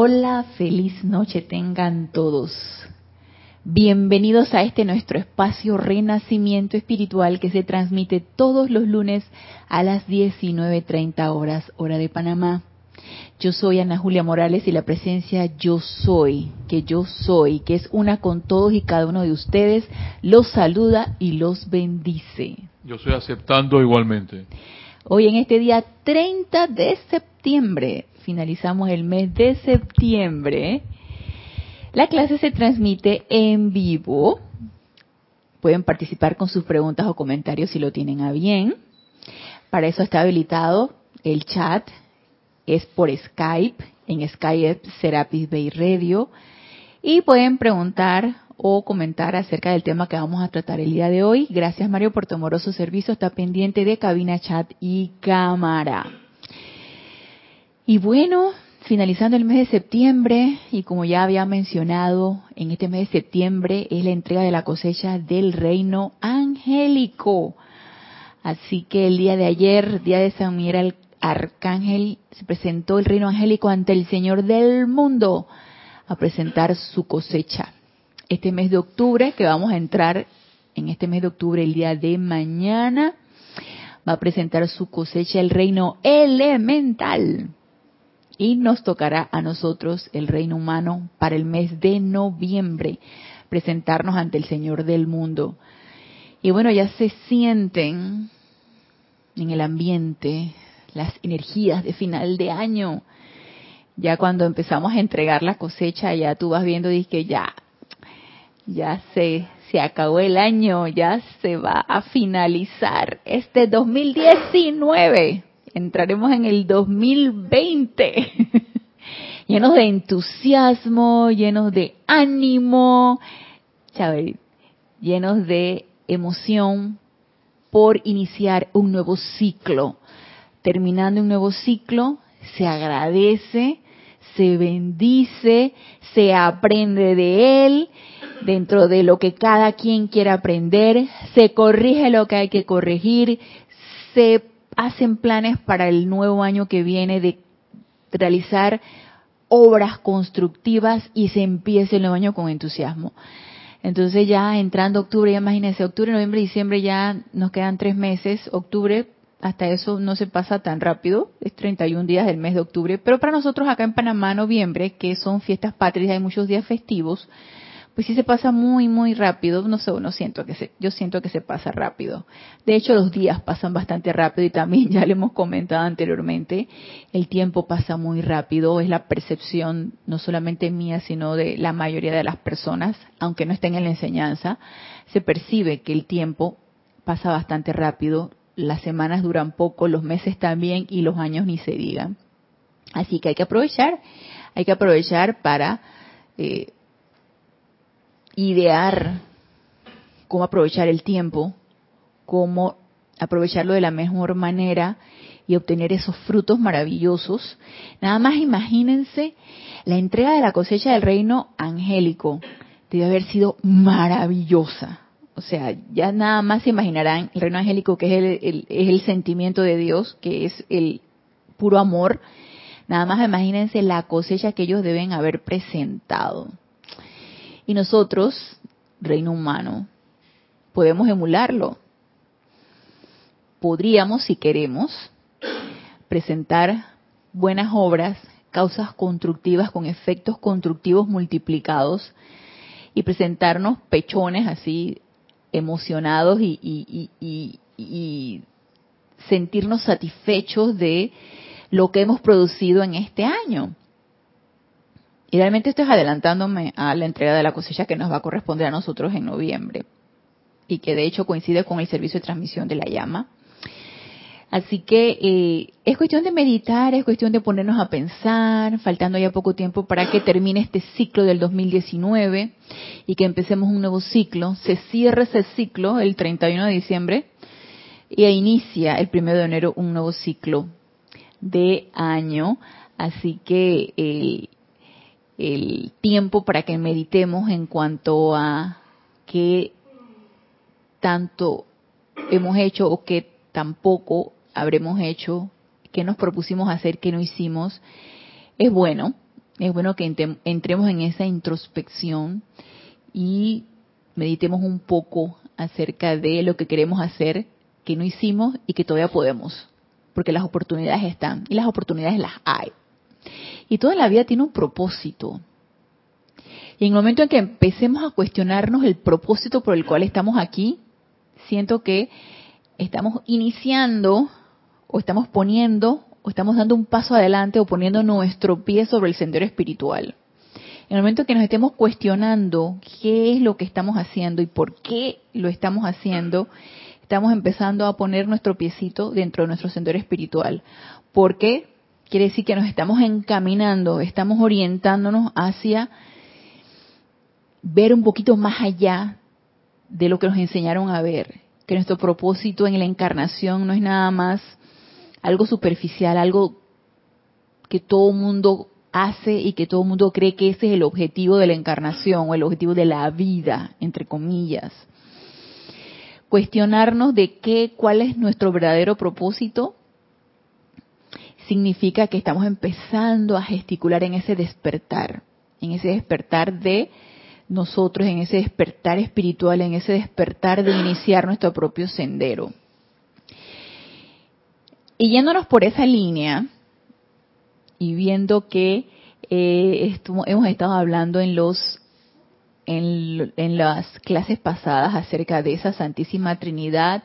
Hola, feliz noche tengan todos. Bienvenidos a este nuestro espacio Renacimiento Espiritual que se transmite todos los lunes a las 19.30 horas, hora de Panamá. Yo soy Ana Julia Morales y la presencia Yo Soy, que yo soy, que es una con todos y cada uno de ustedes, los saluda y los bendice. Yo estoy aceptando igualmente. Hoy en este día 30 de septiembre, finalizamos el mes de septiembre, la clase se transmite en vivo. Pueden participar con sus preguntas o comentarios si lo tienen a bien. Para eso está habilitado el chat. Es por Skype, en Skype Serapis Bay Radio. Y pueden preguntar o comentar acerca del tema que vamos a tratar el día de hoy. Gracias Mario por tu amoroso servicio. Está pendiente de cabina, chat y cámara. Y bueno, finalizando el mes de septiembre, y como ya había mencionado, en este mes de septiembre es la entrega de la cosecha del reino angélico. Así que el día de ayer, día de San Miguel Arcángel, se presentó el reino angélico ante el Señor del mundo a presentar su cosecha este mes de octubre, que vamos a entrar en este mes de octubre el día de mañana, va a presentar su cosecha el reino elemental. Y nos tocará a nosotros, el reino humano, para el mes de noviembre, presentarnos ante el Señor del mundo. Y bueno, ya se sienten en el ambiente las energías de final de año. Ya cuando empezamos a entregar la cosecha, ya tú vas viendo y que ya ya se, se acabó el año, ya se va a finalizar este 2019. Entraremos en el 2020. llenos de entusiasmo, llenos de ánimo, llenos de emoción por iniciar un nuevo ciclo. Terminando un nuevo ciclo, se agradece, se bendice, se aprende de él dentro de lo que cada quien quiera aprender, se corrige lo que hay que corregir, se hacen planes para el nuevo año que viene de realizar obras constructivas y se empieza el nuevo año con entusiasmo. Entonces ya entrando octubre, ya imagínense, octubre, noviembre, diciembre ya nos quedan tres meses, octubre hasta eso no se pasa tan rápido, es 31 días del mes de octubre, pero para nosotros acá en Panamá, noviembre, que son fiestas patrias, hay muchos días festivos, pues sí se pasa muy, muy rápido. No sé, no siento que se, yo siento que se pasa rápido. De hecho, los días pasan bastante rápido y también ya le hemos comentado anteriormente, el tiempo pasa muy rápido. Es la percepción no solamente mía, sino de la mayoría de las personas, aunque no estén en la enseñanza, se percibe que el tiempo pasa bastante rápido. Las semanas duran poco, los meses también y los años ni se digan. Así que hay que aprovechar, hay que aprovechar para eh, idear cómo aprovechar el tiempo, cómo aprovecharlo de la mejor manera y obtener esos frutos maravillosos. Nada más imagínense la entrega de la cosecha del reino angélico. Debe haber sido maravillosa. O sea, ya nada más se imaginarán el reino angélico que es el, sentimiento de Dios, que es el puro amor. Nada más imagínense la cosecha que ellos deben haber presentado. Y nosotros, reino humano, podemos emularlo. Podríamos, si queremos, presentar buenas obras, causas constructivas con efectos constructivos multiplicados y presentarnos pechones así emocionados y, y, sentirnos satisfechos de lo que hemos producido en este año. Y realmente esto es adelantándome a la entrega de la cosecha que nos va a corresponder a nosotros en noviembre y que de hecho coincide con el servicio de transmisión de la llama. Así que eh, es cuestión de meditar, es cuestión de ponernos a pensar, faltando ya poco tiempo para que termine este ciclo del 2019 y que empecemos un nuevo ciclo. Se cierra ese ciclo el 31 de diciembre y inicia el 1 de enero un nuevo ciclo de año. Así que eh, el tiempo para que meditemos en cuanto a qué tanto hemos hecho o qué tampoco habremos hecho, qué nos propusimos hacer, qué no hicimos, es bueno. es bueno que entremos en esa introspección y meditemos un poco acerca de lo que queremos hacer, que no hicimos y que todavía podemos, porque las oportunidades están y las oportunidades las hay. Y toda la vida tiene un propósito. Y en el momento en que empecemos a cuestionarnos el propósito por el cual estamos aquí, siento que estamos iniciando o estamos poniendo o estamos dando un paso adelante o poniendo nuestro pie sobre el sendero espiritual. En el momento que nos estemos cuestionando qué es lo que estamos haciendo y por qué lo estamos haciendo, estamos empezando a poner nuestro piecito dentro de nuestro sendero espiritual. Porque quiere decir que nos estamos encaminando, estamos orientándonos hacia ver un poquito más allá de lo que nos enseñaron a ver. Que nuestro propósito en la encarnación no es nada más algo superficial, algo que todo mundo hace y que todo el mundo cree que ese es el objetivo de la encarnación o el objetivo de la vida, entre comillas. Cuestionarnos de qué, cuál es nuestro verdadero propósito significa que estamos empezando a gesticular en ese despertar, en ese despertar de nosotros, en ese despertar espiritual, en ese despertar de iniciar nuestro propio sendero. Y yéndonos por esa línea, y viendo que eh, hemos estado hablando en los en, las clases pasadas acerca de esa Santísima Trinidad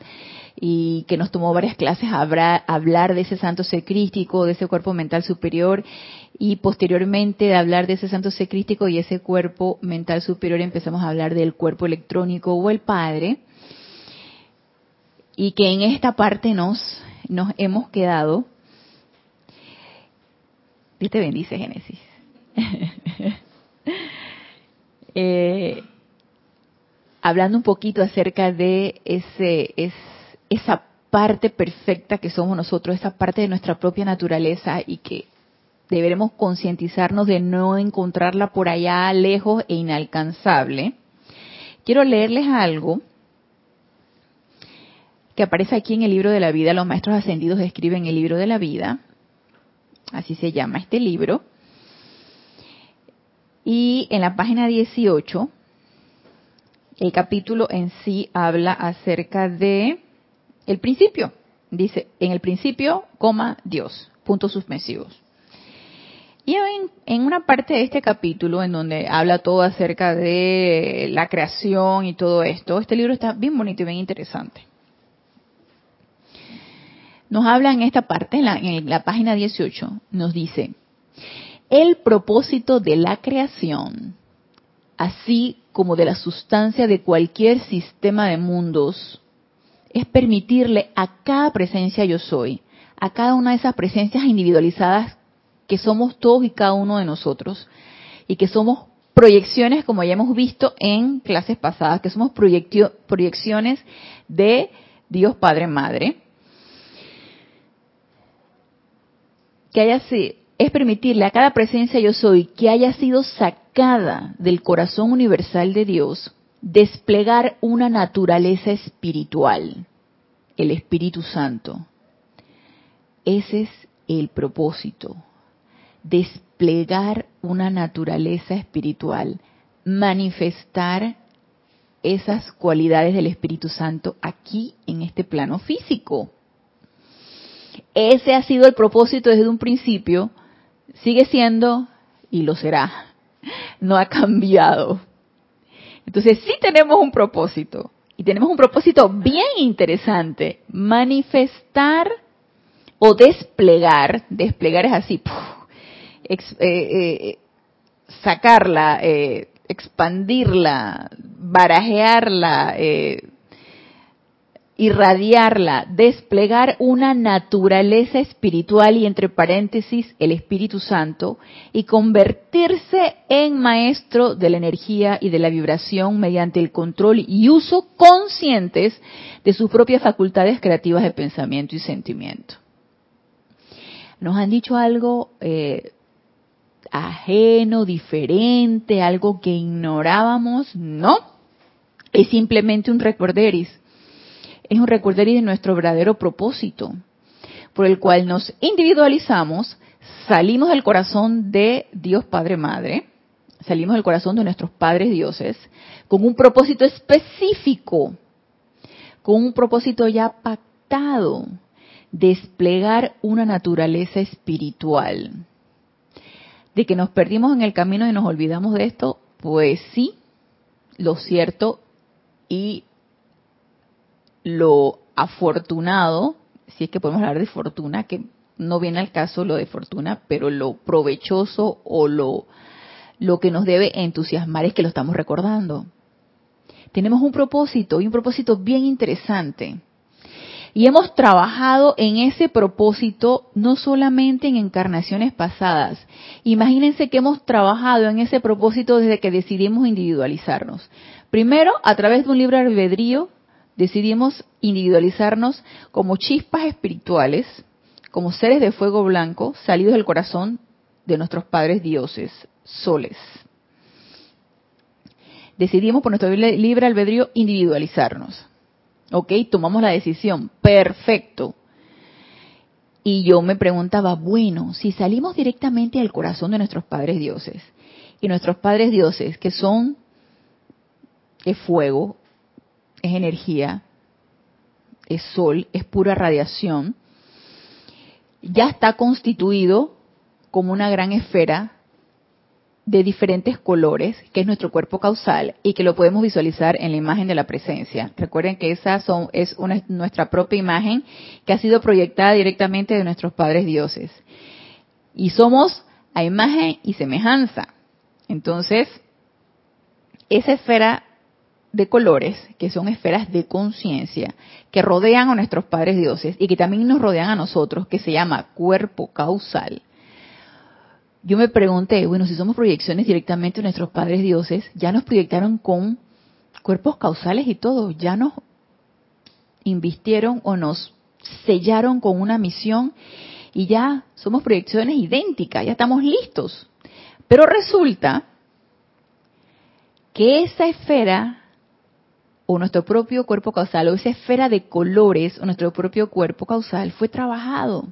y que nos tomó varias clases hablar de ese santo ser crístico, de ese cuerpo mental superior y posteriormente de hablar de ese santo ser crístico y ese cuerpo mental superior empezamos a hablar del cuerpo electrónico o el Padre y que en esta parte nos, nos hemos quedado Dios te bendice, Génesis. Eh, hablando un poquito acerca de ese, es, esa parte perfecta que somos nosotros, esa parte de nuestra propia naturaleza y que deberemos concientizarnos de no encontrarla por allá lejos e inalcanzable. Quiero leerles algo que aparece aquí en el libro de la vida. Los maestros ascendidos escriben el libro de la vida así se llama este libro. Y en la página 18, el capítulo en sí habla acerca de el principio. Dice, en el principio, coma Dios, puntos suspensivos. Y en, en, una parte de este capítulo, en donde habla todo acerca de la creación y todo esto, este libro está bien bonito y bien interesante nos habla en esta parte, en la, en la página 18, nos dice, el propósito de la creación, así como de la sustancia de cualquier sistema de mundos, es permitirle a cada presencia yo soy, a cada una de esas presencias individualizadas que somos todos y cada uno de nosotros, y que somos proyecciones, como ya hemos visto en clases pasadas, que somos proyecciones de Dios Padre Madre, que haya sido, es permitirle a cada presencia yo soy que haya sido sacada del corazón universal de Dios, desplegar una naturaleza espiritual, el Espíritu Santo. Ese es el propósito, desplegar una naturaleza espiritual, manifestar esas cualidades del Espíritu Santo aquí en este plano físico. Ese ha sido el propósito desde un principio, sigue siendo y lo será. No ha cambiado. Entonces sí tenemos un propósito. Y tenemos un propósito bien interesante. Manifestar o desplegar. Desplegar es así. Eh, eh, sacarla, eh, expandirla, barajearla, irradiarla, desplegar una naturaleza espiritual y entre paréntesis el Espíritu Santo y convertirse en maestro de la energía y de la vibración mediante el control y uso conscientes de sus propias facultades creativas de pensamiento y sentimiento. Nos han dicho algo eh, ajeno, diferente, algo que ignorábamos, no, es simplemente un recorderis es un recorderis de nuestro verdadero propósito, por el cual nos individualizamos, salimos del corazón de Dios Padre Madre, salimos del corazón de nuestros padres dioses, con un propósito específico, con un propósito ya pactado, desplegar una naturaleza espiritual. De que nos perdimos en el camino y nos olvidamos de esto, pues sí, lo cierto y lo afortunado, si es que podemos hablar de fortuna, que no viene al caso lo de fortuna, pero lo provechoso o lo, lo que nos debe entusiasmar es que lo estamos recordando. Tenemos un propósito y un propósito bien interesante. Y hemos trabajado en ese propósito no solamente en encarnaciones pasadas. Imagínense que hemos trabajado en ese propósito desde que decidimos individualizarnos. Primero, a través de un libre albedrío, decidimos individualizarnos como chispas espirituales, como seres de fuego blanco salidos del corazón de nuestros padres dioses, soles. Decidimos por nuestro libre albedrío individualizarnos. ¿Ok? Tomamos la decisión. Perfecto. Y yo me preguntaba, bueno, si salimos directamente del corazón de nuestros padres dioses, y nuestros padres dioses, que son es fuego, es energía, es sol, es pura radiación, ya está constituido como una gran esfera de diferentes colores, que es nuestro cuerpo causal y que lo podemos visualizar en la imagen de la presencia. Recuerden que esa es nuestra propia imagen que ha sido proyectada directamente de nuestros padres dioses. Y somos a imagen y semejanza. Entonces, esa esfera de colores, que son esferas de conciencia, que rodean a nuestros padres dioses y que también nos rodean a nosotros, que se llama cuerpo causal yo me pregunté, bueno, si somos proyecciones directamente de nuestros padres dioses, ya nos proyectaron con cuerpos causales y todo, ya nos invistieron o nos sellaron con una misión y ya somos proyecciones idénticas, ya estamos listos. Pero resulta que esa esfera o nuestro propio cuerpo causal o esa esfera de colores o nuestro propio cuerpo causal fue trabajado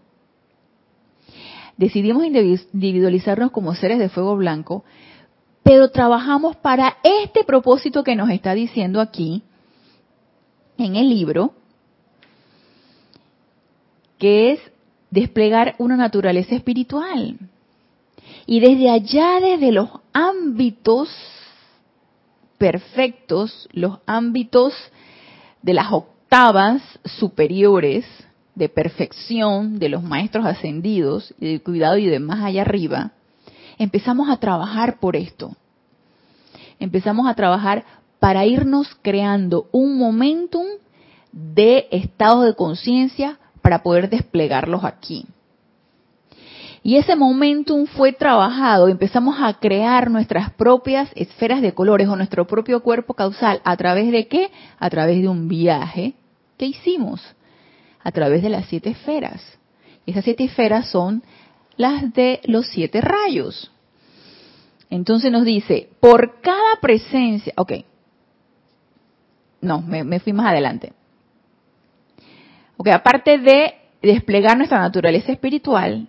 decidimos individualizarnos como seres de fuego blanco, pero trabajamos para este propósito que nos está diciendo aquí en el libro, que es desplegar una naturaleza espiritual. Y desde allá, desde los ámbitos perfectos, los ámbitos de las octavas superiores, de perfección de los maestros ascendidos y de cuidado y de más allá arriba, empezamos a trabajar por esto. Empezamos a trabajar para irnos creando un momentum de estado de conciencia para poder desplegarlos aquí. Y ese momentum fue trabajado, empezamos a crear nuestras propias esferas de colores o nuestro propio cuerpo causal. ¿A través de qué? A través de un viaje que hicimos a través de las siete esferas. Esas siete esferas son las de los siete rayos. Entonces nos dice, por cada presencia, ok, no, me, fui más adelante. Ok, aparte de desplegar nuestra naturaleza espiritual,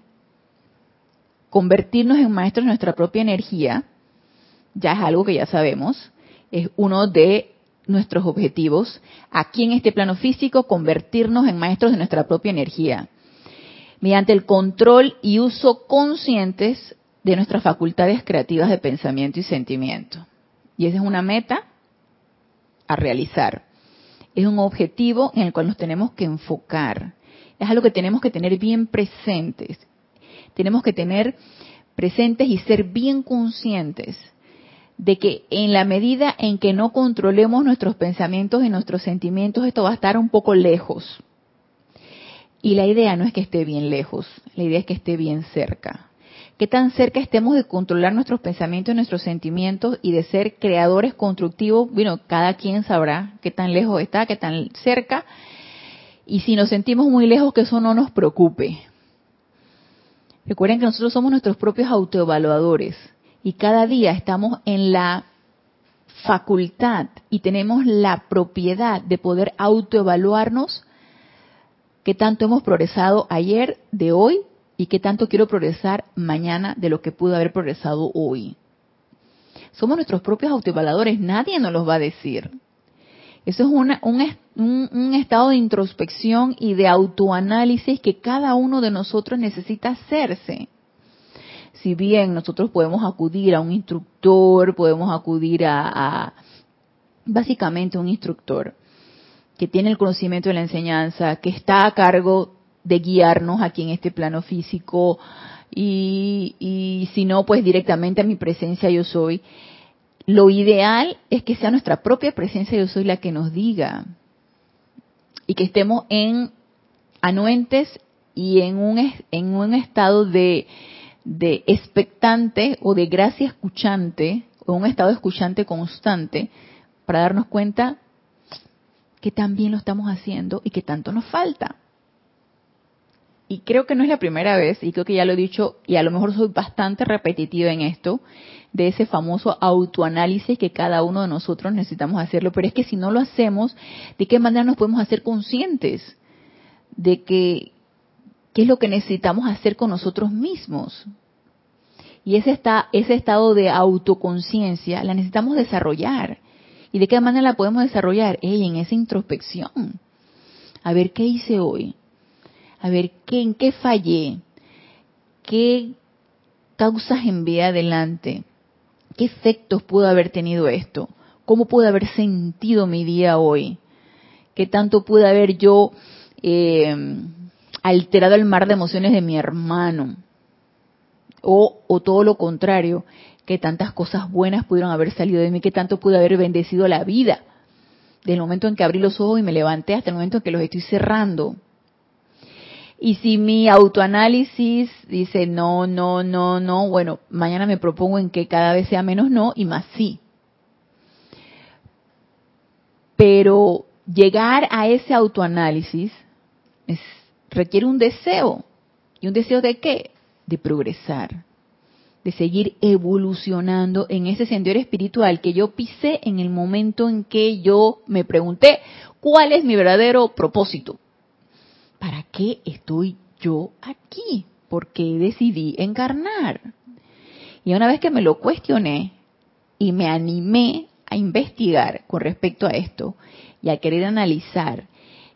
convertirnos en maestros de nuestra propia energía, ya es algo que ya sabemos, es uno de nuestros objetivos, aquí en este plano físico, convertirnos en maestros de nuestra propia energía, mediante el control y uso conscientes de nuestras facultades creativas de pensamiento y sentimiento. Y esa es una meta a realizar. Es un objetivo en el cual nos tenemos que enfocar. Es algo que tenemos que tener bien presentes. Tenemos que tener presentes y ser bien conscientes de que en la medida en que no controlemos nuestros pensamientos y nuestros sentimientos, esto va a estar un poco lejos. Y la idea no es que esté bien lejos, la idea es que esté bien cerca. ¿Qué tan cerca estemos de controlar nuestros pensamientos y nuestros sentimientos y de ser creadores constructivos? Bueno, cada quien sabrá qué tan lejos está, qué tan cerca. Y si nos sentimos muy lejos, que eso no nos preocupe. Recuerden que nosotros somos nuestros propios autoevaluadores y cada día estamos en la facultad y tenemos la propiedad de poder autoevaluarnos qué tanto hemos progresado ayer, de hoy y qué tanto quiero progresar mañana de lo que pude haber progresado hoy. Somos nuestros propios autoevaluadores, nadie nos los va a decir. Eso es un, un, estado de introspección y de autoanálisis que cada uno de nosotros necesita hacerse. Si bien nosotros podemos acudir a un instructor, podemos acudir a, a básicamente un instructor que tiene el conocimiento de la enseñanza, que está a cargo de guiarnos aquí en este plano físico y, y si no, pues directamente a mi presencia yo soy. Lo ideal es que sea nuestra propia presencia yo soy la que nos diga y que estemos en anuentes y en un, en un estado de, de expectante o de gracia escuchante o un estado escuchante constante para darnos cuenta que también lo estamos haciendo y que tanto nos falta y creo que no es la primera vez, y creo que ya lo he dicho, y a lo mejor soy bastante repetitiva en esto, de ese famoso autoanálisis que cada uno de nosotros necesitamos hacerlo, pero es que si no lo hacemos, ¿de qué manera nos podemos hacer conscientes de que qué es lo que necesitamos hacer con nosotros mismos? Y ese, está, ese estado de autoconciencia la necesitamos desarrollar. ¿Y de qué manera la podemos desarrollar? en esa introspección. A ver, ¿qué hice hoy? A ver ¿qué, en qué fallé, qué causas envié adelante, qué efectos pudo haber tenido esto, cómo pudo haber sentido mi día hoy, qué tanto pude haber yo eh, alterado el mar de emociones de mi hermano, o, o todo lo contrario, qué tantas cosas buenas pudieron haber salido de mí, qué tanto pude haber bendecido la vida, del momento en que abrí los ojos y me levanté hasta el momento en que los estoy cerrando. Y si mi autoanálisis dice no, no, no, no, bueno, mañana me propongo en que cada vez sea menos no y más sí. Pero llegar a ese autoanálisis requiere un deseo. ¿Y un deseo de qué? De progresar, de seguir evolucionando en ese sendero espiritual que yo pisé en el momento en que yo me pregunté cuál es mi verdadero propósito. ¿Para qué estoy yo aquí? ¿Por qué decidí encarnar? Y una vez que me lo cuestioné y me animé a investigar con respecto a esto y a querer analizar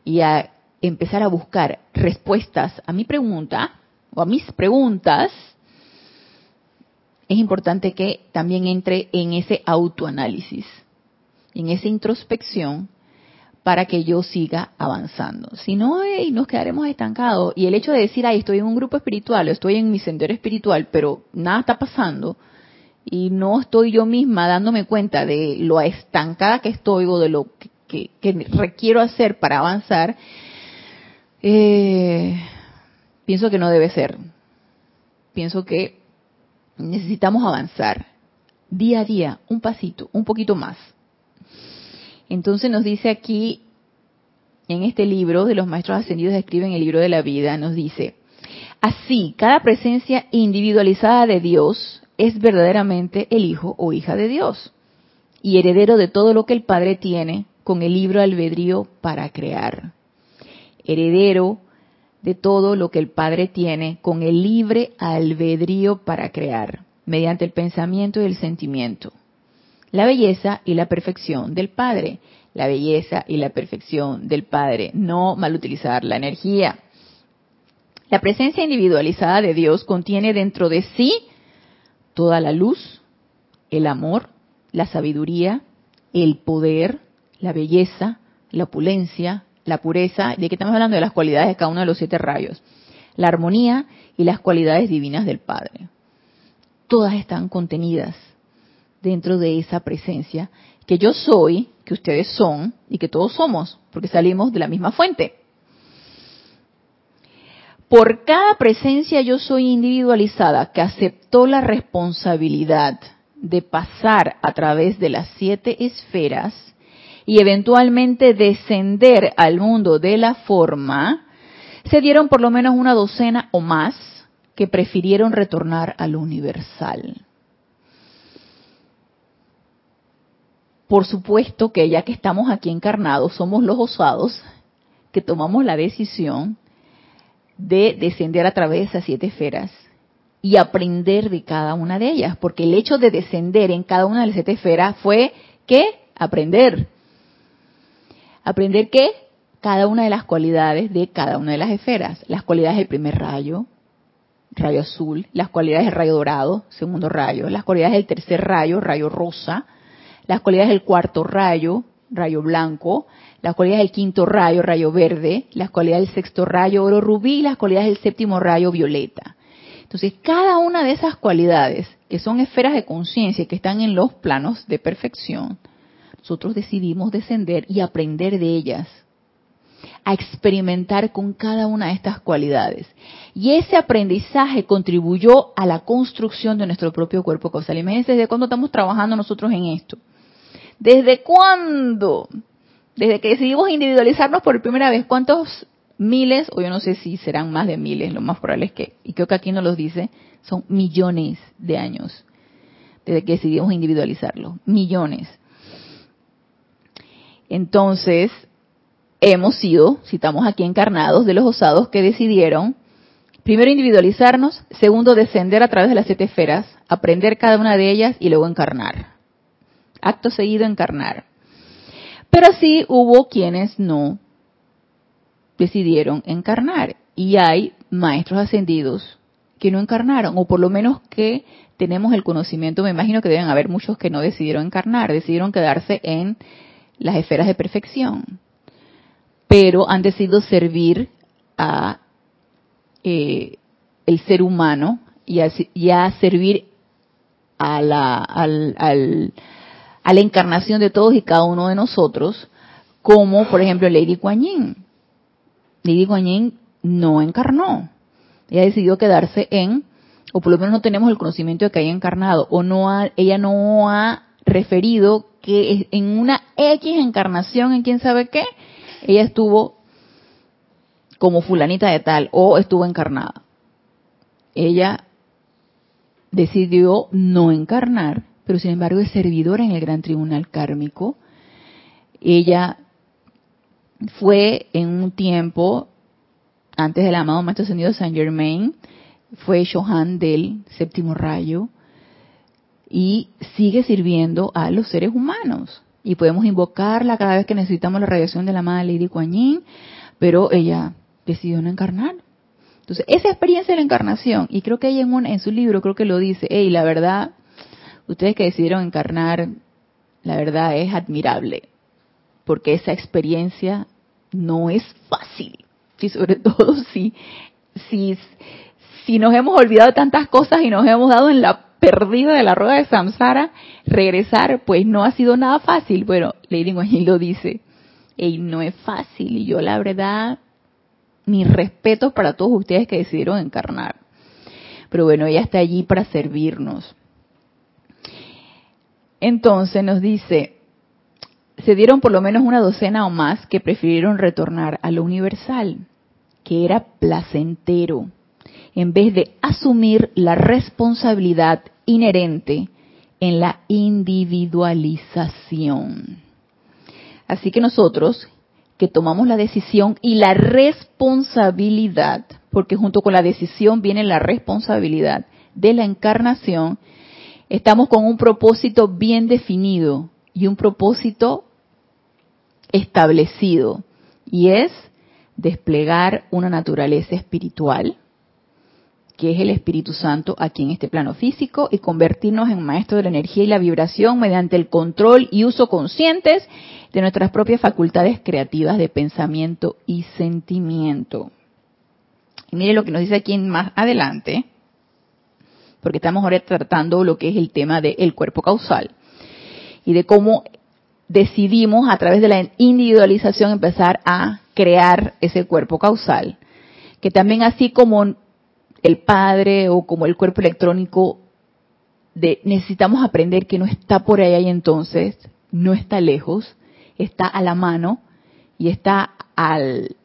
y a empezar a buscar respuestas a mi pregunta o a mis preguntas, es importante que también entre en ese autoanálisis, en esa introspección para que yo siga avanzando. Si no, nos quedaremos estancados. Y el hecho de decir, ay, estoy en un grupo espiritual, estoy en mi sendero espiritual, pero nada está pasando, y no estoy yo misma dándome cuenta de lo estancada que estoy o de lo que, requiero hacer para avanzar, eh, pienso que no debe ser. Pienso que necesitamos avanzar día a día, un pasito, un poquito más. Entonces nos dice aquí, en este libro de los maestros ascendidos escriben el libro de la vida, nos dice, así, cada presencia individualizada de Dios es verdaderamente el hijo o hija de Dios y heredero de todo lo que el Padre tiene con el libro albedrío para crear. Heredero de todo lo que el Padre tiene con el libre albedrío para crear, mediante el pensamiento y el sentimiento la belleza y la perfección del Padre. La belleza y la perfección del Padre, no malutilizar la energía. La presencia individualizada de Dios contiene dentro de sí toda la luz, el amor, la sabiduría, el poder, la belleza, la opulencia, la pureza, de que estamos hablando de las cualidades de cada uno de los siete rayos, la armonía y las cualidades divinas del Padre. Todas están contenidas dentro de esa presencia que yo soy, que ustedes son y que todos somos, porque salimos de la misma fuente. Por cada presencia yo soy individualizada que aceptó la responsabilidad de pasar a través de las siete esferas y eventualmente descender al mundo de la forma, se dieron por lo menos una docena o más que prefirieron retornar al universal. Por supuesto que ya que estamos aquí encarnados, somos los osados que tomamos la decisión de descender a través de esas siete esferas y aprender de cada una de ellas, porque el hecho de descender en cada una de las siete esferas fue que aprender. Aprender qué? Cada una de las cualidades de cada una de las esferas. Las cualidades del primer rayo, rayo azul, las cualidades del rayo dorado, segundo rayo, las cualidades del tercer rayo, rayo rosa, las cualidades del cuarto rayo, rayo blanco, las cualidades del quinto rayo, rayo verde, las cualidades del sexto rayo, oro rubí, y las cualidades del séptimo rayo, violeta. Entonces, cada una de esas cualidades, que son esferas de conciencia que están en los planos de perfección, nosotros decidimos descender y aprender de ellas, a experimentar con cada una de estas cualidades. Y ese aprendizaje contribuyó a la construcción de nuestro propio cuerpo causal. Imagínense desde cuándo estamos trabajando nosotros en esto. ¿Desde cuándo? Desde que decidimos individualizarnos por primera vez, ¿cuántos miles, o yo no sé si serán más de miles, lo más probable es que, y creo que aquí no los dice, son millones de años desde que decidimos individualizarlo, millones. Entonces, hemos sido, si estamos aquí encarnados, de los osados que decidieron, primero individualizarnos, segundo descender a través de las siete esferas, aprender cada una de ellas y luego encarnar. Acto seguido encarnar. Pero sí hubo quienes no decidieron encarnar. Y hay maestros ascendidos que no encarnaron, o por lo menos que tenemos el conocimiento, me imagino que deben haber muchos que no decidieron encarnar, decidieron quedarse en las esferas de perfección, pero han decidido servir a eh, el ser humano y a, servir a la, a la encarnación de todos y cada uno de nosotros, como por ejemplo Lady Kuan Yin. Lady Guanyin no encarnó. Ella decidió quedarse en, o por lo menos no tenemos el conocimiento de que haya encarnado, o no ha, ella no ha referido que en una X encarnación, en quién sabe qué, ella estuvo como fulanita de tal, o estuvo encarnada. Ella decidió no encarnar, pero sin embargo es servidora en el gran tribunal kármico. Ella fue en un tiempo, antes del amado Maestro Ascendido Saint Germain, fue Shohan del séptimo rayo y sigue sirviendo a los seres humanos. Y podemos invocarla cada vez que necesitamos la radiación de la amada Lady Kuan Yin, pero ella decidió no encarnar. Entonces, esa experiencia de la encarnación, y creo que ella en, en su libro creo que lo dice, hey, la verdad, ustedes que decidieron encarnar, la verdad es admirable porque esa experiencia no es fácil. Y sobre todo si, si, si nos hemos olvidado de tantas cosas y nos hemos dado en la perdida de la rueda de Samsara, regresar pues no ha sido nada fácil. Bueno, Lady Guanyin lo dice, y no es fácil. Y yo la verdad, mi respeto para todos ustedes que decidieron encarnar. Pero bueno, ella está allí para servirnos. Entonces nos dice, se dieron por lo menos una docena o más que prefirieron retornar a lo universal, que era placentero, en vez de asumir la responsabilidad inherente en la individualización. Así que nosotros, que tomamos la decisión y la responsabilidad, porque junto con la decisión viene la responsabilidad de la encarnación, estamos con un propósito bien definido y un propósito establecido y es desplegar una naturaleza espiritual que es el Espíritu Santo aquí en este plano físico y convertirnos en maestros de la energía y la vibración mediante el control y uso conscientes de nuestras propias facultades creativas de pensamiento y sentimiento. Y mire lo que nos dice aquí más adelante, porque estamos ahora tratando lo que es el tema del cuerpo causal y de cómo decidimos a través de la individualización empezar a crear ese cuerpo causal. Que también así como el padre o como el cuerpo electrónico, de, necesitamos aprender que no está por allá y entonces, no está lejos, está a la mano y está al,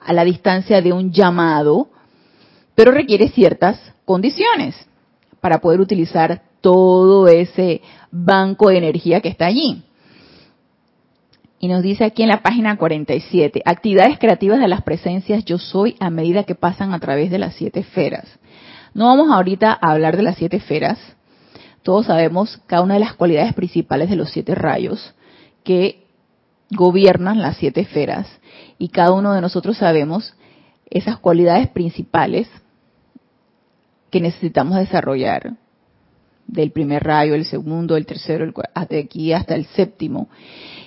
a la distancia de un llamado, pero requiere ciertas condiciones para poder utilizar todo ese banco de energía que está allí. Y nos dice aquí en la página 47, actividades creativas de las presencias yo soy a medida que pasan a través de las siete esferas. No vamos ahorita a hablar de las siete esferas. Todos sabemos cada una de las cualidades principales de los siete rayos que gobiernan las siete esferas. Y cada uno de nosotros sabemos esas cualidades principales que necesitamos desarrollar del primer rayo, el segundo, el tercero, el, hasta aquí hasta el séptimo,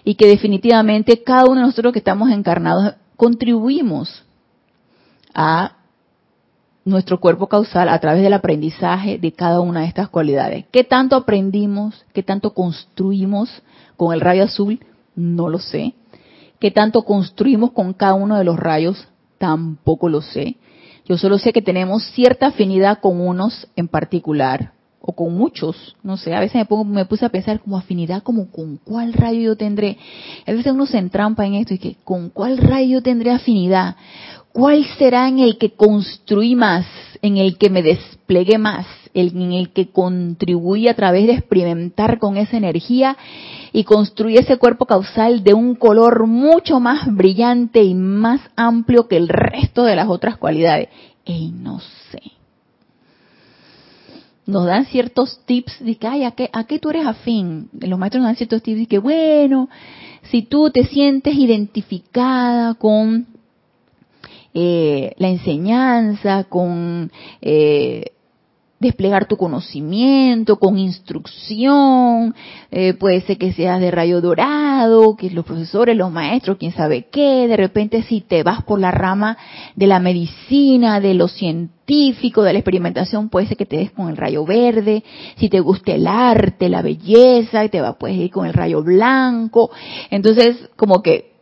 y que definitivamente cada uno de nosotros que estamos encarnados contribuimos a nuestro cuerpo causal a través del aprendizaje de cada una de estas cualidades. ¿Qué tanto aprendimos? ¿Qué tanto construimos con el rayo azul? No lo sé. ¿Qué tanto construimos con cada uno de los rayos? Tampoco lo sé. Yo solo sé que tenemos cierta afinidad con unos en particular, o con muchos, no sé, a veces me, pongo, me puse a pensar como afinidad, como con cuál rayo yo tendré. A veces uno se entrampa en esto y que con cuál rayo yo tendré afinidad. ¿Cuál será en el que construí más, en el que me desplegué más, en el que contribuí a través de experimentar con esa energía y construí ese cuerpo causal de un color mucho más brillante y más amplio que el resto de las otras cualidades? Ey, no sé nos dan ciertos tips de que, ay, ¿a qué, ¿a qué tú eres afín? Los maestros nos dan ciertos tips de que, bueno, si tú te sientes identificada con eh, la enseñanza, con eh, desplegar tu conocimiento con instrucción, eh, puede ser que seas de rayo dorado, que los profesores, los maestros, quién sabe qué, de repente si te vas por la rama de la medicina, de lo científico, de la experimentación, puede ser que te des con el rayo verde, si te gusta el arte, la belleza, te va, puedes ir con el rayo blanco, entonces como que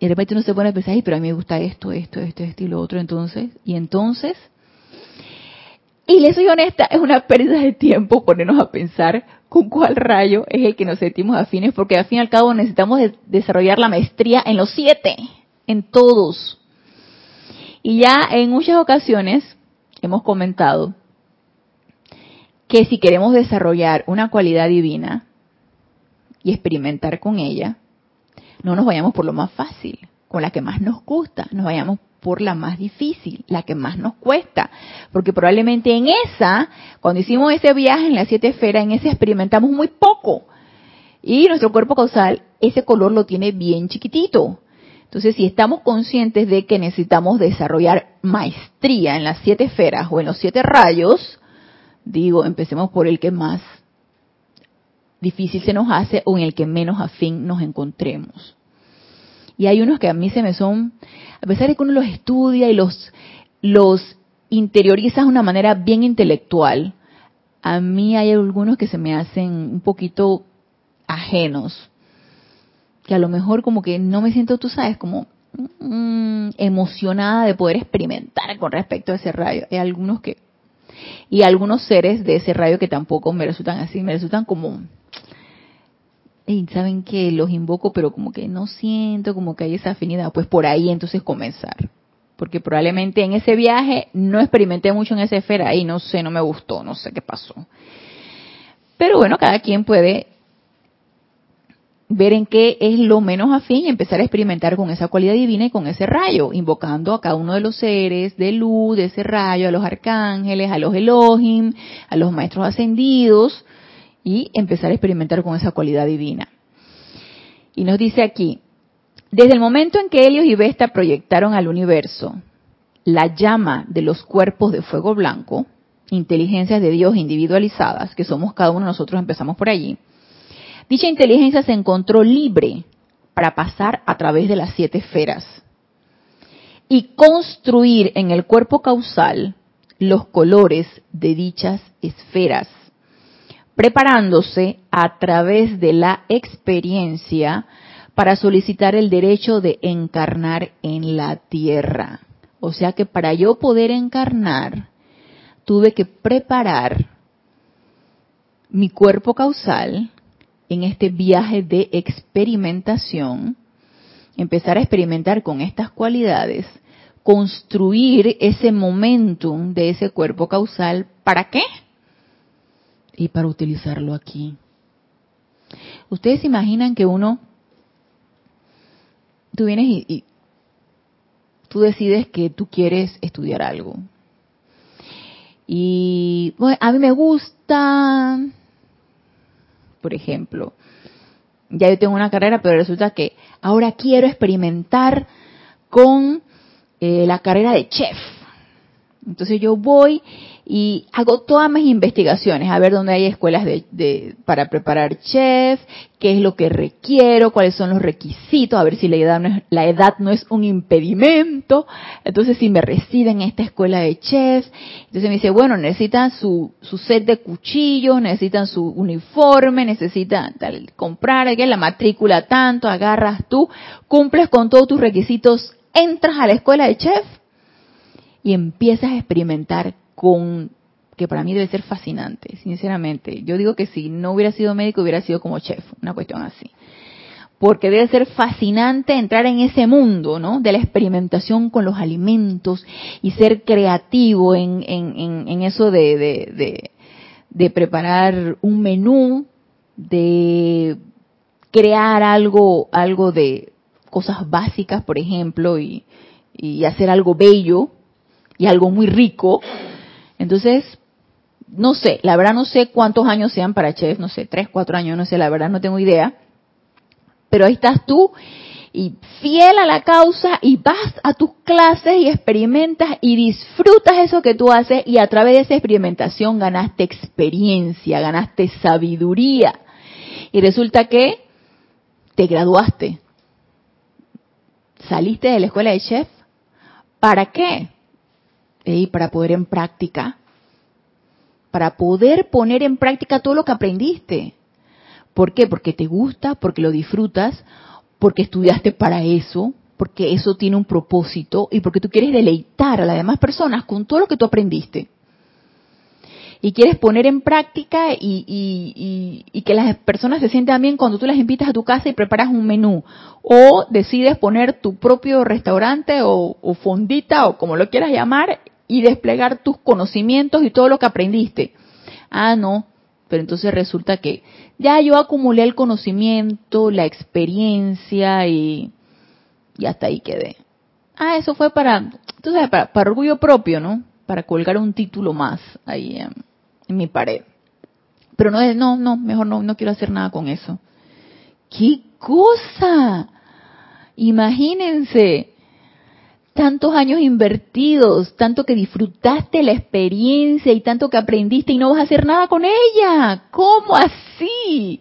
de repente uno se pone a pensar, pero a mí me gusta esto, esto, esto, esto y lo otro, entonces, y entonces, y les soy honesta, es una pérdida de tiempo ponernos a pensar con cuál rayo es el que nos sentimos afines, porque al fin y al cabo necesitamos desarrollar la maestría en los siete, en todos. Y ya en muchas ocasiones hemos comentado que si queremos desarrollar una cualidad divina y experimentar con ella, no nos vayamos por lo más fácil, con la que más nos gusta, nos vayamos por la más difícil, la que más nos cuesta, porque probablemente en esa, cuando hicimos ese viaje en las siete esferas, en ese experimentamos muy poco. Y nuestro cuerpo causal, ese color lo tiene bien chiquitito. Entonces, si estamos conscientes de que necesitamos desarrollar maestría en las siete esferas o en los siete rayos, digo, empecemos por el que más difícil se nos hace o en el que menos afín nos encontremos. Y hay unos que a mí se me son, a pesar de que uno los estudia y los, interioriza de una manera bien intelectual, a mí hay algunos que se me hacen un poquito ajenos, que a lo mejor como que no me siento, tú sabes, como mm, emocionada de poder experimentar con respecto a ese rayo. Hay algunos que, y algunos seres de ese rayo que tampoco me resultan así, me resultan como y saben que los invoco, pero como que no siento como que hay esa afinidad, pues por ahí entonces comenzar. Porque probablemente en ese viaje no experimenté mucho en esa esfera y no sé, no me gustó, no sé qué pasó. Pero bueno, cada quien puede ver en qué es lo menos afín y empezar a experimentar con esa cualidad divina y con ese rayo, invocando a cada uno de los seres de luz, de ese rayo, a los arcángeles, a los Elohim, a los maestros ascendidos, y empezar a experimentar con esa cualidad divina. Y nos dice aquí, desde el momento en que Helios y Vesta proyectaron al universo la llama de los cuerpos de fuego blanco, inteligencias de Dios individualizadas, que somos cada uno de nosotros, empezamos por allí, dicha inteligencia se encontró libre para pasar a través de las siete esferas y construir en el cuerpo causal los colores de dichas esferas preparándose a través de la experiencia para solicitar el derecho de encarnar en la tierra. O sea que para yo poder encarnar, tuve que preparar mi cuerpo causal en este viaje de experimentación, empezar a experimentar con estas cualidades, construir ese momentum de ese cuerpo causal, ¿para qué? Y para utilizarlo aquí. Ustedes se imaginan que uno tú vienes y, y tú decides que tú quieres estudiar algo. Y bueno, a mí me gusta, por ejemplo, ya yo tengo una carrera, pero resulta que ahora quiero experimentar con eh, la carrera de chef. Entonces yo voy y hago todas mis investigaciones, a ver dónde hay escuelas de, para preparar chef, qué es lo que requiero, cuáles son los requisitos, a ver si la edad no es, la edad no es un impedimento, entonces si me residen en esta escuela de chef, entonces me dice, bueno, necesitan su, su set de cuchillos, necesitan su uniforme, necesitan comprar, aquí la matrícula tanto, agarras tú, cumples con todos tus requisitos, entras a la escuela de chef y empiezas a experimentar con que para mí debe ser fascinante, sinceramente. Yo digo que si no hubiera sido médico hubiera sido como chef, una cuestión así. Porque debe ser fascinante entrar en ese mundo, ¿no? De la experimentación con los alimentos y ser creativo en, en, eso de, de, de, preparar un menú, de crear algo, algo de cosas básicas, por ejemplo, y, y hacer algo bello y algo muy rico entonces, no sé, la verdad no sé cuántos años sean para chef, no sé, tres, cuatro años, no sé, la verdad no tengo idea. Pero ahí estás tú y fiel a la causa y vas a tus clases y experimentas y disfrutas eso que tú haces y a través de esa experimentación ganaste experiencia, ganaste sabiduría. Y resulta que te graduaste. Saliste de la escuela de chef. ¿Para qué? Y para poder en práctica, para poder poner en práctica todo lo que aprendiste. ¿Por qué? Porque te gusta, porque lo disfrutas, porque estudiaste para eso, porque eso tiene un propósito y porque tú quieres deleitar a las demás personas con todo lo que tú aprendiste. Y quieres poner en práctica y, y, que las personas se sientan bien cuando tú las invitas a tu casa y preparas un menú. O decides poner tu propio restaurante o, o fondita o como lo quieras llamar y desplegar tus conocimientos y todo lo que aprendiste. Ah, no, pero entonces resulta que ya yo acumulé el conocimiento, la experiencia y, y hasta ahí quedé. Ah, eso fue para, entonces para, para orgullo propio, ¿no? Para colgar un título más ahí en, en mi pared. Pero no es, no, no, mejor no, no quiero hacer nada con eso. ¡Qué cosa! Imagínense, tantos años invertidos, tanto que disfrutaste la experiencia y tanto que aprendiste y no vas a hacer nada con ella. ¿Cómo así?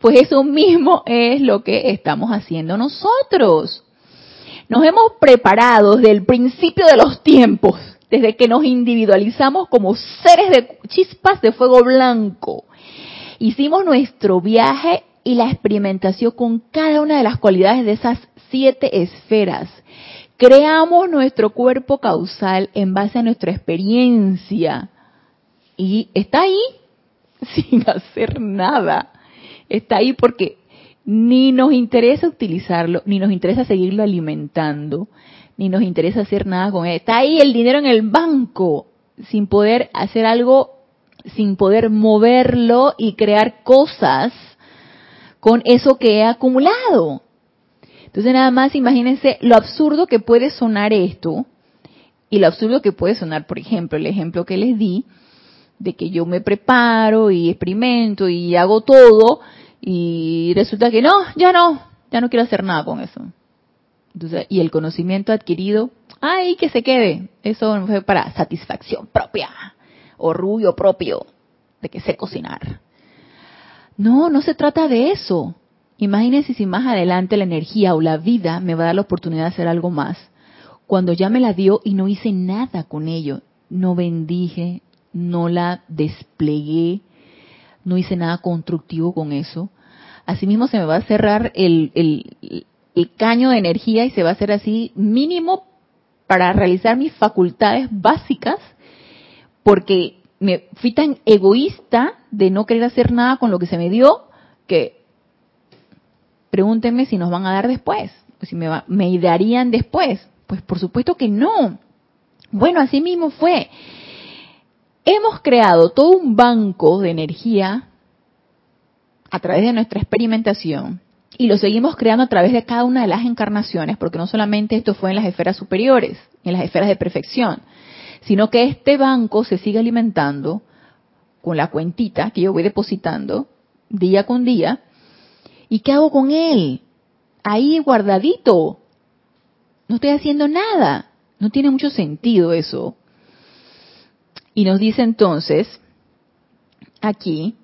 Pues eso mismo es lo que estamos haciendo nosotros. Nos hemos preparado desde el principio de los tiempos, desde que nos individualizamos como seres de chispas de fuego blanco. Hicimos nuestro viaje y la experimentación con cada una de las cualidades de esas siete esferas Creamos nuestro cuerpo causal en base a nuestra experiencia y está ahí sin hacer nada. Está ahí porque ni nos interesa utilizarlo, ni nos interesa seguirlo alimentando, ni nos interesa hacer nada con él. Está ahí el dinero en el banco, sin poder hacer algo, sin poder moverlo y crear cosas con eso que he acumulado. Entonces nada más imagínense lo absurdo que puede sonar esto y lo absurdo que puede sonar, por ejemplo, el ejemplo que les di de que yo me preparo y experimento y hago todo y resulta que no, ya no, ya no quiero hacer nada con eso. Entonces, y el conocimiento adquirido, ay, que se quede. Eso fue para satisfacción propia, orgullo propio de que sé cocinar. No, no se trata de eso. Imagínense si más adelante la energía o la vida me va a dar la oportunidad de hacer algo más. Cuando ya me la dio y no hice nada con ello, no bendije, no la desplegué, no hice nada constructivo con eso. Asimismo se me va a cerrar el, el, el caño de energía y se va a hacer así mínimo para realizar mis facultades básicas, porque me fui tan egoísta de no querer hacer nada con lo que se me dio que pregúntenme si nos van a dar después, si me, me darían después. Pues por supuesto que no. Bueno, así mismo fue. Hemos creado todo un banco de energía a través de nuestra experimentación y lo seguimos creando a través de cada una de las encarnaciones, porque no solamente esto fue en las esferas superiores, en las esferas de perfección, sino que este banco se sigue alimentando con la cuentita que yo voy depositando día con día. ¿Y qué hago con él? Ahí guardadito. No estoy haciendo nada. No tiene mucho sentido eso. Y nos dice entonces, aquí,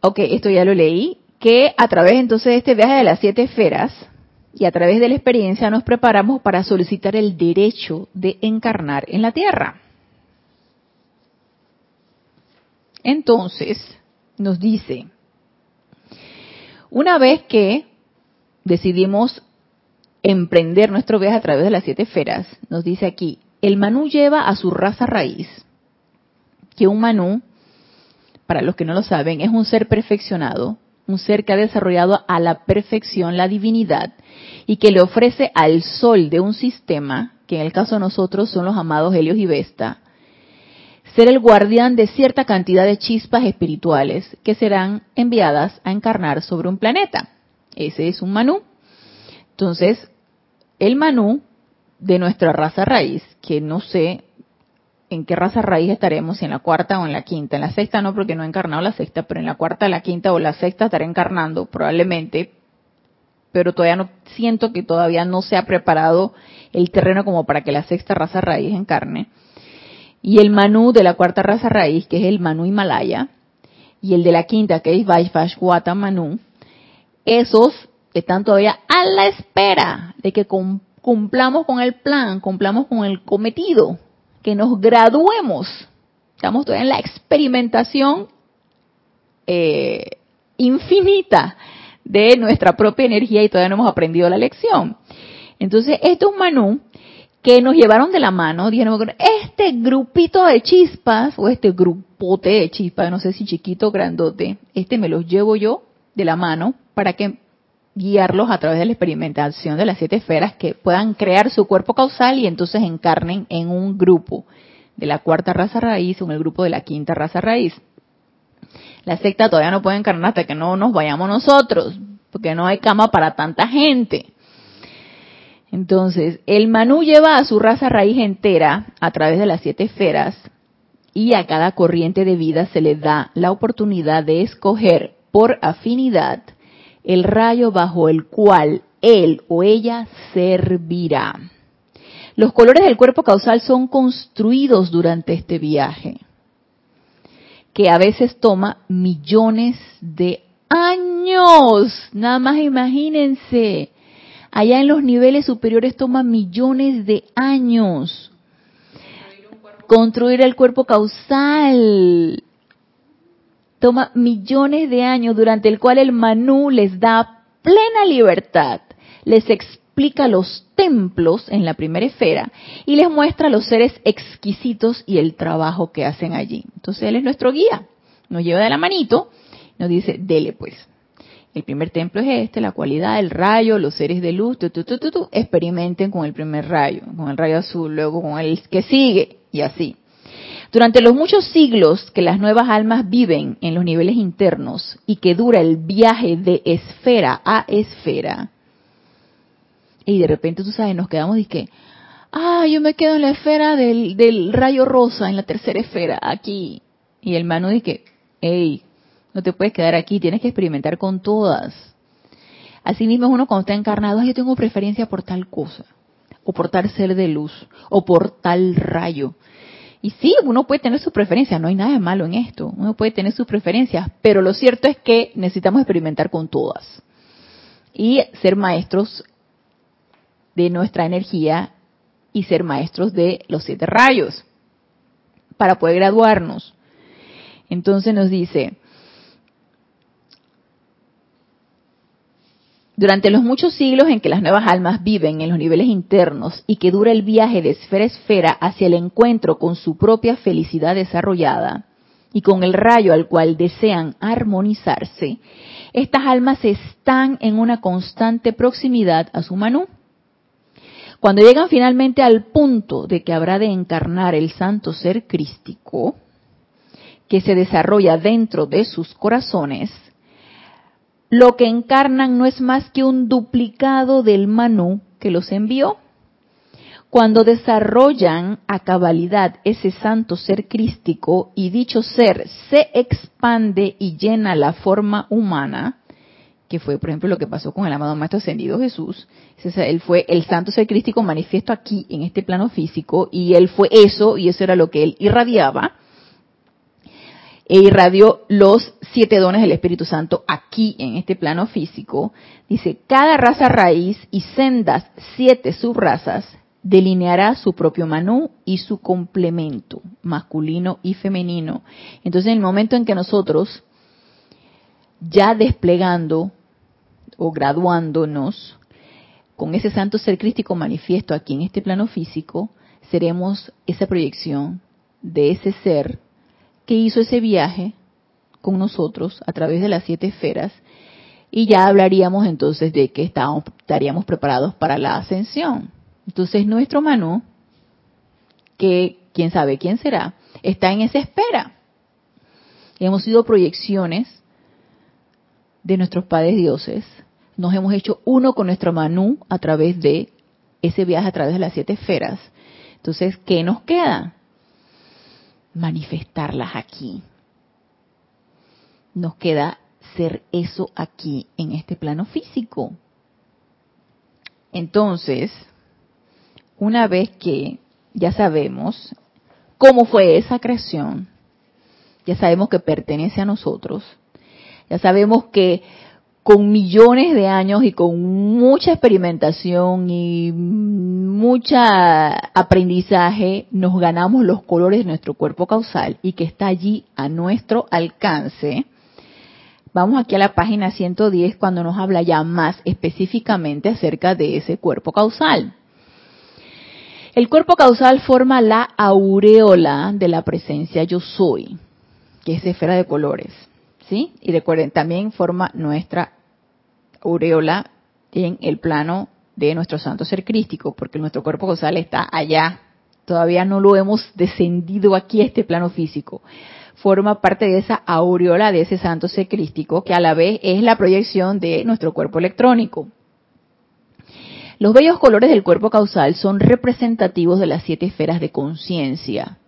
ok, esto ya lo leí, que a través entonces de este viaje de las siete esferas y a través de la experiencia nos preparamos para solicitar el derecho de encarnar en la Tierra. Entonces, nos dice, una vez que decidimos emprender nuestro viaje a través de las siete esferas, nos dice aquí, el Manú lleva a su raza raíz, que un Manú para los que no lo saben, es un ser perfeccionado, un ser que ha desarrollado a la perfección la divinidad y que le ofrece al sol de un sistema, que en el caso de nosotros son los amados Helios y Vesta, ser el guardián de cierta cantidad de chispas espirituales que serán enviadas a encarnar sobre un planeta. Ese es un Manú. Entonces, el Manú de nuestra raza raíz, que no sé en qué raza raíz estaremos, si en la cuarta o en la quinta. En la sexta no, porque no he encarnado la sexta, pero en la cuarta, la quinta o la sexta estaré encarnando, probablemente. Pero todavía no siento que todavía no se ha preparado el terreno como para que la sexta raza raíz encarne. Y el Manú de la cuarta raza raíz, que es el Manú Himalaya, y el de la quinta, que es Vaishvashwata Manú, esos están todavía a la espera de que cumplamos con el plan, cumplamos con el cometido que nos graduemos. Estamos todavía en la experimentación eh, infinita de nuestra propia energía y todavía no hemos aprendido la lección. Entonces, esto es un manú que nos llevaron de la mano, dijeron, este grupito de chispas, o este grupote de chispas, no sé si chiquito o grandote, este me los llevo yo de la mano para que guiarlos a través de la experimentación de las siete esferas que puedan crear su cuerpo causal y entonces encarnen en un grupo de la cuarta raza raíz o en el grupo de la quinta raza raíz. La secta todavía no puede encarnar hasta que no nos vayamos nosotros, porque no hay cama para tanta gente. Entonces, el Manú lleva a su raza raíz entera a través de las siete esferas y a cada corriente de vida se le da la oportunidad de escoger por afinidad el rayo bajo el cual él o ella servirá. Los colores del cuerpo causal son construidos durante este viaje, que a veces toma millones de años. Nada más imagínense. Allá en los niveles superiores toma millones de años. Construir el cuerpo causal toma millones de años durante el cual el Manú les da plena libertad, les explica los templos en la primera esfera y les muestra los seres exquisitos y el trabajo que hacen allí. Entonces él es nuestro guía, nos lleva de la manito, nos dice, dele pues. El primer templo es este, la cualidad, el rayo, los seres de luz, tu, tu, tu, experimenten con el primer rayo, con el rayo azul, luego con el que sigue y así. Durante los muchos siglos que las nuevas almas viven en los niveles internos y que dura el viaje de esfera a esfera, y de repente, tú sabes, nos quedamos y que, ah, yo me quedo en la esfera del, rayo rosa, en la tercera esfera, aquí. Y el mano dice, hey, no te puedes quedar aquí, tienes que experimentar con todas. Así mismo uno cuando está encarnado, yo tengo preferencia por tal cosa, o por tal ser de luz, o por tal rayo. Y sí, uno puede tener sus preferencias, no hay nada de malo en esto, uno puede tener sus preferencias, pero lo cierto es que necesitamos experimentar con todas y ser maestros de nuestra energía y ser maestros de los siete rayos para poder graduarnos. Entonces nos dice, Durante los muchos siglos en que las nuevas almas viven en los niveles internos y que dura el viaje de esfera a esfera hacia el encuentro con su propia felicidad desarrollada y con el rayo al cual desean armonizarse, estas almas están en una constante proximidad a su manú. Cuando llegan finalmente al punto de que habrá de encarnar el santo ser crístico, que se desarrolla dentro de sus corazones, lo que encarnan no es más que un duplicado del Manú que los envió. Cuando desarrollan a cabalidad ese santo ser crístico y dicho ser se expande y llena la forma humana, que fue por ejemplo lo que pasó con el amado Maestro Ascendido Jesús, él fue el santo ser crístico manifiesto aquí en este plano físico y él fue eso y eso era lo que él irradiaba e irradió los siete dones del Espíritu Santo aquí en este plano físico, dice, cada raza raíz y sendas siete subrazas delineará su propio manú y su complemento, masculino y femenino. Entonces, en el momento en que nosotros, ya desplegando o graduándonos con ese santo ser crístico manifiesto aquí en este plano físico, seremos esa proyección de ese ser que hizo ese viaje con nosotros a través de las siete esferas y ya hablaríamos entonces de que estaríamos preparados para la ascensión. Entonces nuestro Manú, que quién sabe quién será, está en esa espera. Hemos sido proyecciones de nuestros padres dioses, nos hemos hecho uno con nuestro Manú a través de ese viaje a través de las siete esferas. Entonces, ¿qué nos queda? Manifestarlas aquí. Nos queda ser eso aquí, en este plano físico. Entonces, una vez que ya sabemos cómo fue esa creación, ya sabemos que pertenece a nosotros, ya sabemos que con millones de años y con mucha experimentación y mucha aprendizaje nos ganamos los colores de nuestro cuerpo causal y que está allí a nuestro alcance. Vamos aquí a la página 110 cuando nos habla ya más específicamente acerca de ese cuerpo causal. El cuerpo causal forma la aureola de la presencia yo soy, que es esfera de colores. Y recuerden, también forma nuestra aureola en el plano de nuestro santo ser crístico, porque nuestro cuerpo causal está allá. Todavía no lo hemos descendido aquí a este plano físico. Forma parte de esa aureola de ese santo ser crístico, que a la vez es la proyección de nuestro cuerpo electrónico. Los bellos colores del cuerpo causal son representativos de las siete esferas de conciencia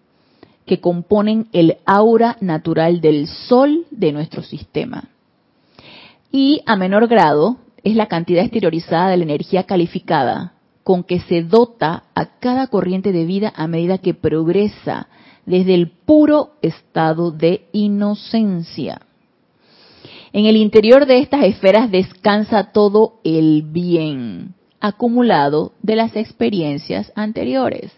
que componen el aura natural del sol de nuestro sistema. Y a menor grado es la cantidad exteriorizada de la energía calificada con que se dota a cada corriente de vida a medida que progresa desde el puro estado de inocencia. En el interior de estas esferas descansa todo el bien, acumulado de las experiencias anteriores,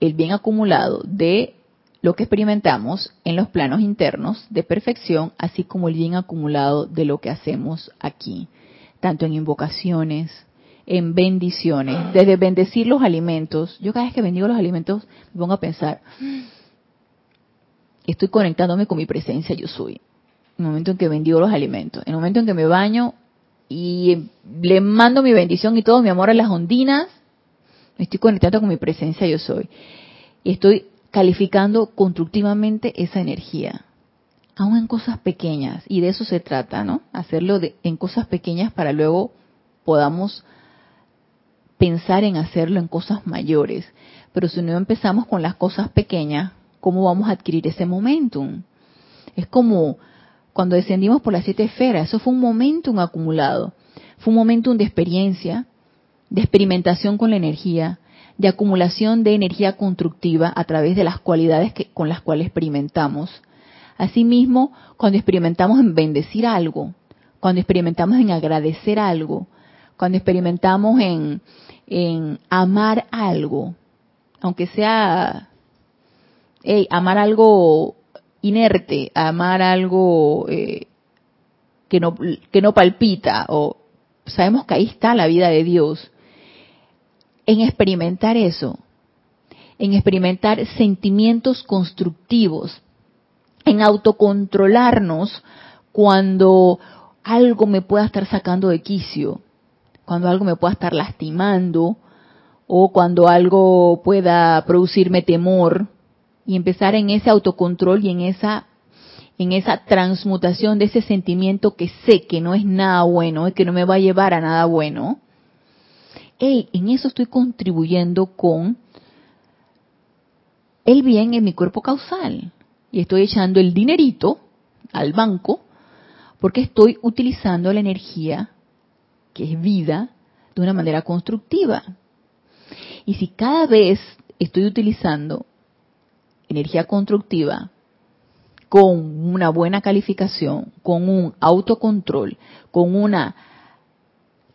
el bien acumulado de lo que experimentamos en los planos internos de perfección, así como el bien acumulado de lo que hacemos aquí, tanto en invocaciones, en bendiciones, desde bendecir los alimentos. Yo cada vez que bendigo los alimentos me pongo a pensar, estoy conectándome con mi presencia, yo soy. En el momento en que bendigo los alimentos, en el momento en que me baño, y le mando mi bendición y todo mi amor a las ondinas, estoy conectando con mi presencia yo soy. Y estoy calificando constructivamente esa energía, aún en cosas pequeñas. Y de eso se trata, ¿no? Hacerlo en cosas pequeñas para luego podamos pensar en hacerlo en cosas mayores. Pero si no empezamos con las cosas pequeñas, ¿cómo vamos a adquirir ese momentum? Es como cuando descendimos por las siete esferas, eso fue un momentum acumulado, fue un momentum de experiencia, de experimentación con la energía, de acumulación de energía constructiva a través de las cualidades que, con las cuales experimentamos. Asimismo, cuando experimentamos en bendecir algo, cuando experimentamos en agradecer algo, cuando experimentamos en, en amar algo, aunque sea amar algo inerte, amar algo eh, que, no, que no palpita, o sabemos que ahí está la vida de Dios, en experimentar eso, en experimentar sentimientos constructivos, en autocontrolarnos cuando algo me pueda estar sacando de quicio, cuando algo me pueda estar lastimando o cuando algo pueda producirme temor, y empezar en ese autocontrol y en esa en esa transmutación de ese sentimiento que sé que no es nada bueno y que no me va a llevar a nada bueno, en eso estoy contribuyendo con el bien en mi cuerpo causal. Y estoy echando el dinerito al banco porque estoy utilizando la energía, que es vida, de una manera constructiva. Y si cada vez estoy utilizando energía constructiva con una buena calificación, con un autocontrol, con una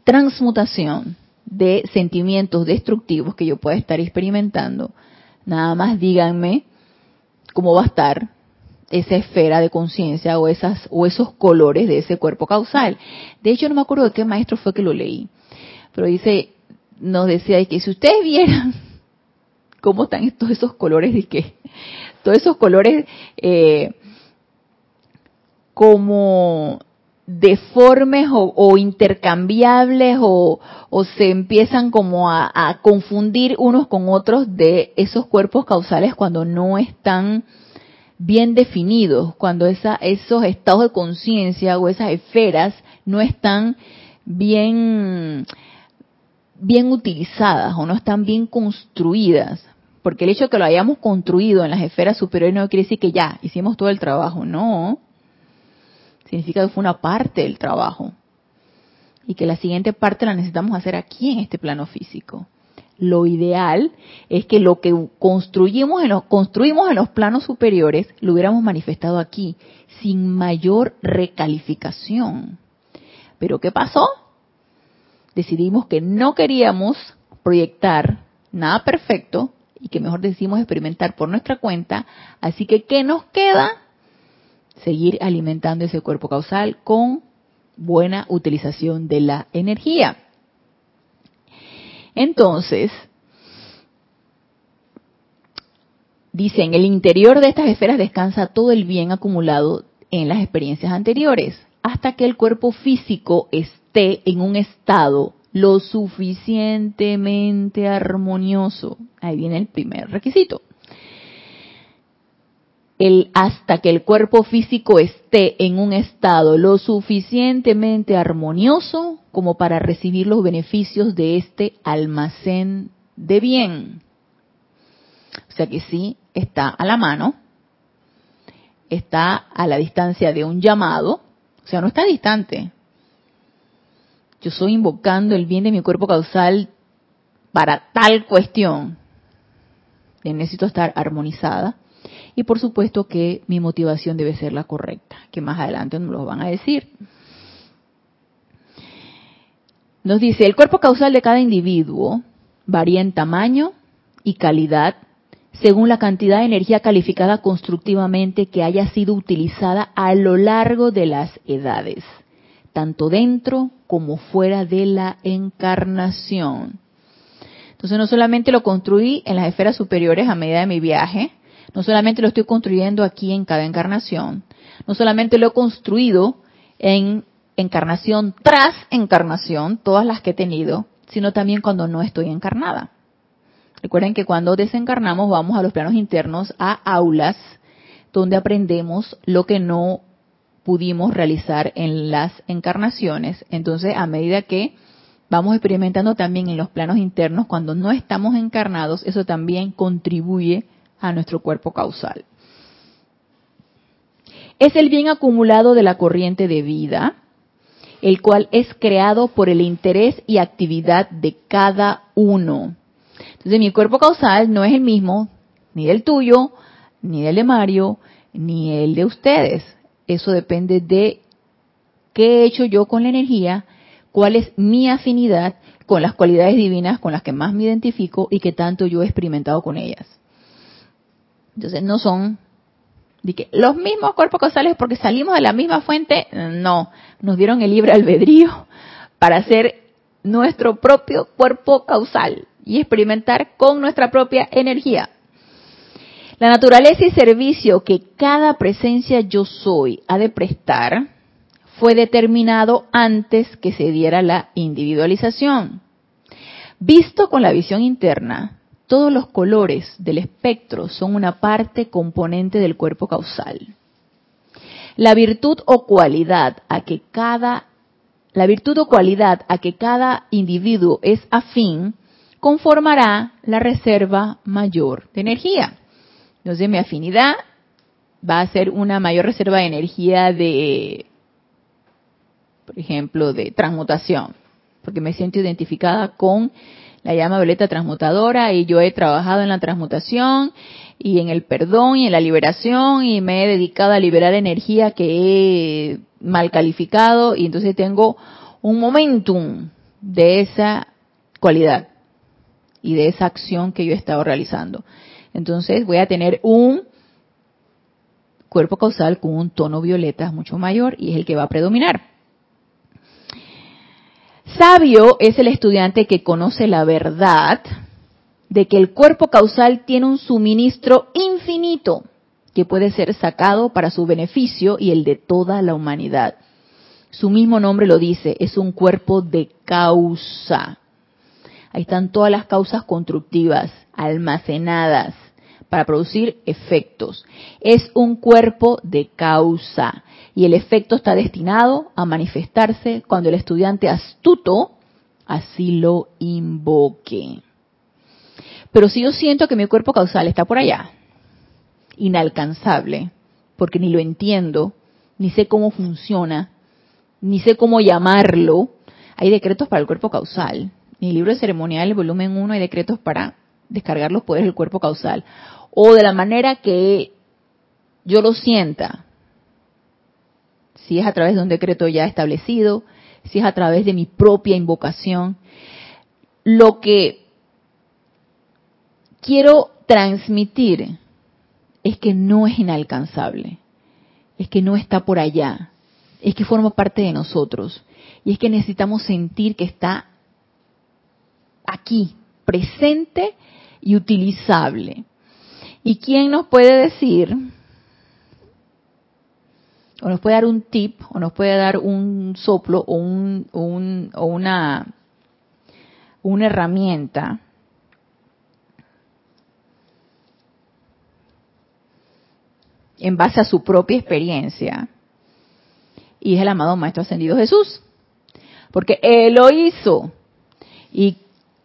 transmutación de sentimientos destructivos que yo pueda estar experimentando, nada más díganme cómo va a estar esa esfera de conciencia o esas o esos colores de ese cuerpo causal. De hecho, no me acuerdo de qué maestro fue que lo leí, pero dice, nos decía que si ustedes vieran cómo están todos esos colores de que todos esos colores eh, como deformes o, intercambiables o, se empiezan como a, confundir unos con otros de esos cuerpos causales cuando no están bien definidos, cuando esa, esos estados de conciencia o esas esferas no están bien bien utilizadas o no están bien construidas. Porque el hecho de que lo hayamos construido en las esferas superiores no quiere decir que ya hicimos todo el trabajo, no. Significa que fue una parte del trabajo. Y que la siguiente parte la necesitamos hacer aquí en este plano físico. Lo ideal es que lo que construimos en los, construimos en los planos superiores lo hubiéramos manifestado aquí, sin mayor recalificación. Pero ¿qué pasó? decidimos que no queríamos proyectar nada perfecto y que mejor decidimos experimentar por nuestra cuenta. Así que, ¿qué nos queda? Seguir alimentando ese cuerpo causal con buena utilización de la energía. Entonces, dice, en el interior de estas esferas descansa todo el bien acumulado en las experiencias anteriores, hasta que el cuerpo físico es esté en un estado lo suficientemente armonioso. Ahí viene el primer requisito. El, hasta que el cuerpo físico esté en un estado lo suficientemente armonioso como para recibir los beneficios de este almacén de bien. O sea que sí, está a la mano, está a la distancia de un llamado, o sea, no está distante, yo estoy invocando el bien de mi cuerpo causal para tal cuestión. Necesito estar armonizada. Y por supuesto que mi motivación debe ser la correcta, que más adelante nos lo van a decir. Nos dice, el cuerpo causal de cada individuo varía en tamaño y calidad según la cantidad de energía calificada constructivamente que haya sido utilizada a lo largo de las edades tanto dentro como fuera de la encarnación. Entonces no solamente lo construí en las esferas superiores a medida de mi viaje, no solamente lo estoy construyendo aquí en cada encarnación, no solamente lo he construido en encarnación tras encarnación, todas las que he tenido, sino también cuando no estoy encarnada. Recuerden que cuando desencarnamos vamos a los planos internos, a aulas, donde aprendemos lo que no pudimos realizar en las encarnaciones. Entonces, a medida que vamos experimentando también en los planos internos, cuando no estamos encarnados, eso también contribuye a nuestro cuerpo causal. Es el bien acumulado de la corriente de vida, el cual es creado por el interés y actividad de cada uno. Entonces mi cuerpo causal no es el mismo, ni del tuyo, ni del de Mario, ni el de ustedes. Eso depende de qué he hecho yo con la energía, cuál es mi afinidad con las cualidades divinas con las que más me identifico y qué tanto yo he experimentado con ellas. Entonces no son los mismos cuerpos causales porque salimos de la misma fuente, no, nos dieron el libre albedrío para hacer nuestro propio cuerpo causal y experimentar con nuestra propia energía. La naturaleza y servicio que cada presencia yo soy ha de prestar fue determinado antes que se diera la individualización. Visto con la visión interna, todos los colores del espectro son una parte componente del cuerpo causal. La virtud o cualidad a que cada la virtud o cualidad a que cada individuo es afín conformará la reserva mayor de energía. Entonces mi afinidad va a ser una mayor reserva de energía de, por ejemplo, de transmutación, porque me siento identificada con la llama violeta transmutadora y yo he trabajado en la transmutación y en el perdón y en la liberación y me he dedicado a liberar energía que he mal calificado y entonces tengo un momentum de esa cualidad y de esa acción que yo he estado realizando. Entonces voy a tener un cuerpo causal con un tono violeta mucho mayor y es el que va a predominar. Sabio es el estudiante que conoce la verdad de que el cuerpo causal tiene un suministro infinito que puede ser sacado para su beneficio y el de toda la humanidad. Su mismo nombre lo dice, es un cuerpo de causa. Ahí están todas las causas constructivas almacenadas para producir efectos. Es un cuerpo de causa y el efecto está destinado a manifestarse cuando el estudiante astuto así lo invoque. Pero si yo siento que mi cuerpo causal está por allá, inalcanzable, porque ni lo entiendo, ni sé cómo funciona, ni sé cómo llamarlo, hay decretos para el cuerpo causal. En el libro de ceremonial, volumen 1, hay decretos para descargar los poderes del cuerpo causal. O de la manera que yo lo sienta. Si es a través de un decreto ya establecido, si es a través de mi propia invocación. Lo que quiero transmitir es que no es inalcanzable, es que no está por allá, es que forma parte de nosotros y es que necesitamos sentir que está aquí, presente y utilizable. ¿Y quién nos puede decir, o nos puede dar un tip, o nos puede dar un soplo, o, un, o una, una herramienta en base a su propia experiencia. Y es el amado Maestro Ascendido Jesús. Porque Él lo hizo. Y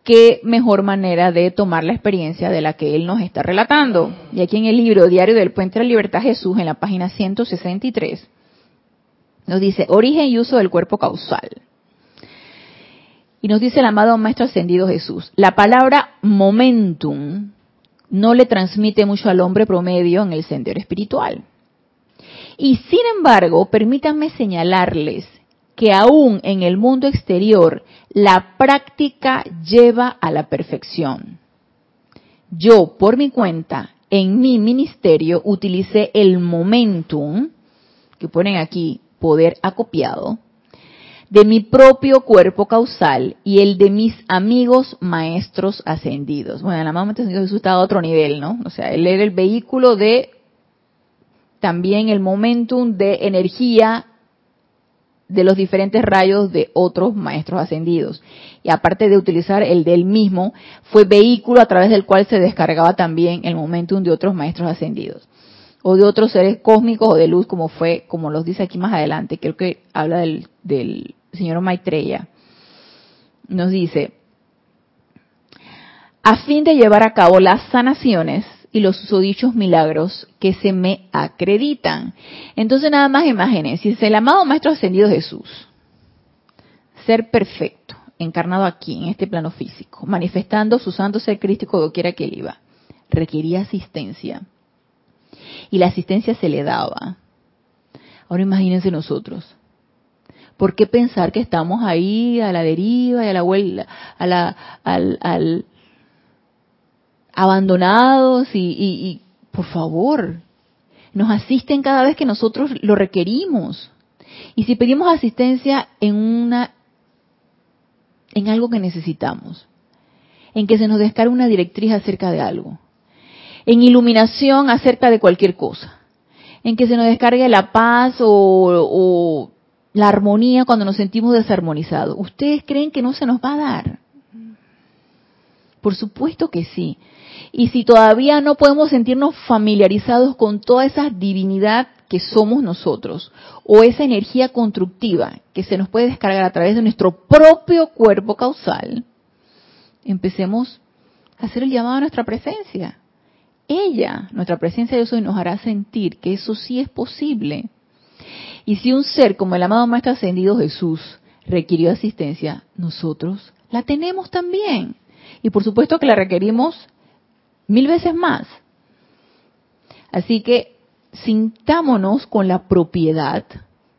qué mejor manera de tomar la experiencia de la que Él nos está relatando. Y aquí en el libro Diario del Puente de la Libertad Jesús, en la página 163, nos dice origen y uso del cuerpo causal. Y nos dice el amado Maestro Ascendido Jesús, la palabra momentum no le transmite mucho al hombre promedio en el sendero espiritual. Y sin embargo, permítanme señalarles que aún en el mundo exterior la práctica lleva a la perfección. Yo, por mi cuenta, en mi ministerio utilicé el momentum, que ponen aquí poder acopiado, de mi propio cuerpo causal y el de mis amigos maestros ascendidos. Bueno, el amado maestro Jesús está a otro nivel, ¿no? O sea, él era el vehículo de también el momentum de energía de los diferentes rayos de otros maestros ascendidos. Y aparte de utilizar el del mismo, fue vehículo a través del cual se descargaba también el momentum de otros maestros ascendidos o de otros seres cósmicos o de luz, como fue, como los dice aquí más adelante, creo que habla del, del señor Maitreya. Nos dice, a fin de llevar a cabo las sanaciones y los susodichos milagros que se me acreditan. Entonces nada más imagínense, si el amado Maestro Ascendido Jesús, ser perfecto, encarnado aquí, en este plano físico, manifestando su santo ser crístico doquiera que él iba, requería asistencia y la asistencia se le daba. Ahora imagínense nosotros. ¿Por qué pensar que estamos ahí a la deriva y a la vuelta, a la, al, abandonados y, y, por favor, nos asisten cada vez que nosotros lo requerimos. Y si pedimos asistencia en una, en algo que necesitamos, en que se nos descargue una directriz acerca de algo, en iluminación acerca de cualquier cosa, en que se nos descargue la paz o, la armonía cuando nos sentimos desarmonizados. ¿Ustedes creen que no se nos va a dar? Por supuesto que sí. Y si todavía no podemos sentirnos familiarizados con toda esa divinidad que somos nosotros, o esa energía constructiva que se nos puede descargar a través de nuestro propio cuerpo causal, empecemos a hacer el llamado a nuestra presencia. Ella, nuestra presencia de soy, nos hará sentir que eso sí es posible. Y si un ser como el amado Maestro Ascendido Jesús requirió asistencia, nosotros la tenemos también. Y por supuesto que la requerimos mil veces más. Así que sintámonos con la propiedad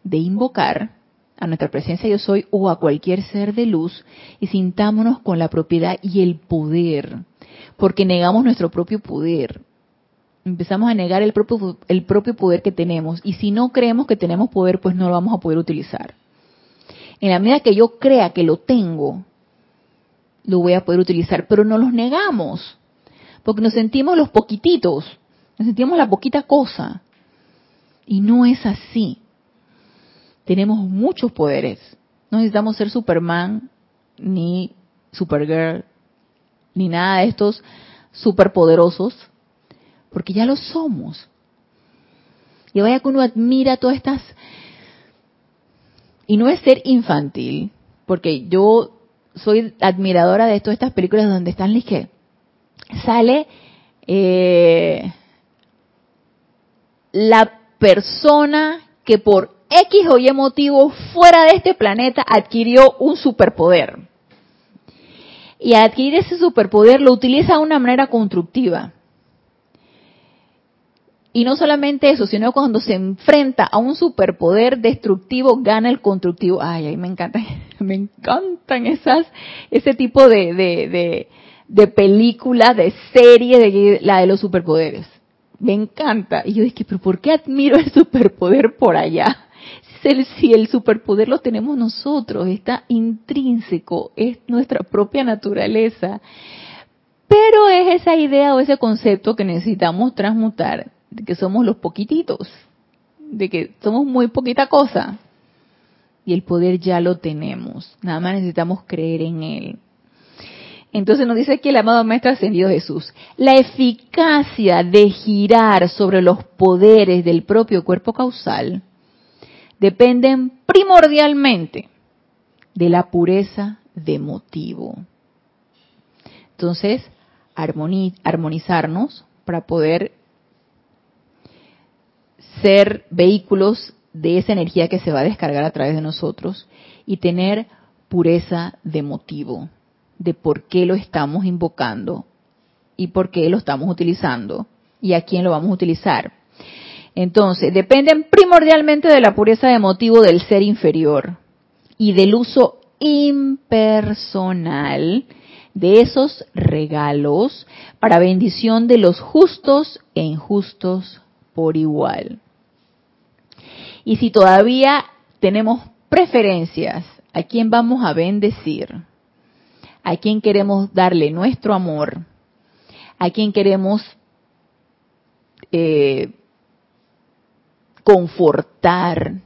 de invocar a nuestra presencia yo soy o a cualquier ser de luz y sintámonos con la propiedad y el poder, porque negamos nuestro propio poder. Empezamos a negar el propio, el propio poder que tenemos y si no creemos que tenemos poder, pues no lo vamos a poder utilizar. En la medida que yo crea que lo tengo, lo voy a poder utilizar, pero no los negamos, porque nos sentimos los poquititos, nos sentimos la poquita cosa. Y no es así. Tenemos muchos poderes. No necesitamos ser Superman, ni Supergirl, ni nada de estos superpoderosos, porque ya lo somos. Y vaya que uno admira todas estas... Y no es ser infantil, porque yo soy admiradora de todas estas películas donde están que sale eh, la persona que por X o Y motivo fuera de este planeta adquirió un superpoder. Y adquirir ese superpoder lo utiliza de una manera constructiva. Y no solamente eso, sino cuando se enfrenta a un superpoder destructivo, gana el constructivo. Ay, ay, me encantan, me encantan esas, ese tipo de, de, de, películas, de series, de la de los superpoderes. Me encanta. Y yo dije, pero ¿por qué admiro el superpoder por allá? Si el, si el superpoder lo tenemos nosotros, está intrínseco, es nuestra propia naturaleza. Pero es esa idea o ese concepto que necesitamos transmutar de que somos los poquititos, de que somos muy poquita cosa. Y el poder ya lo tenemos, nada más necesitamos creer en él. Entonces nos dice aquí el amado Maestro Ascendido Jesús, la eficacia de girar sobre los poderes del propio cuerpo causal dependen primordialmente de la pureza de motivo. Entonces, armonizarnos para poder ser vehículos de esa energía que se va a descargar a través de nosotros y tener pureza de motivo, de por qué lo estamos invocando y por qué lo estamos utilizando y a quién lo vamos a utilizar. Entonces, dependen primordialmente de la pureza de motivo del ser inferior y del uso impersonal de esos regalos para bendición de los justos e injustos por igual. Y si todavía tenemos preferencias, ¿a quién vamos a bendecir? ¿A quién queremos darle nuestro amor? ¿A quién queremos eh, confortar?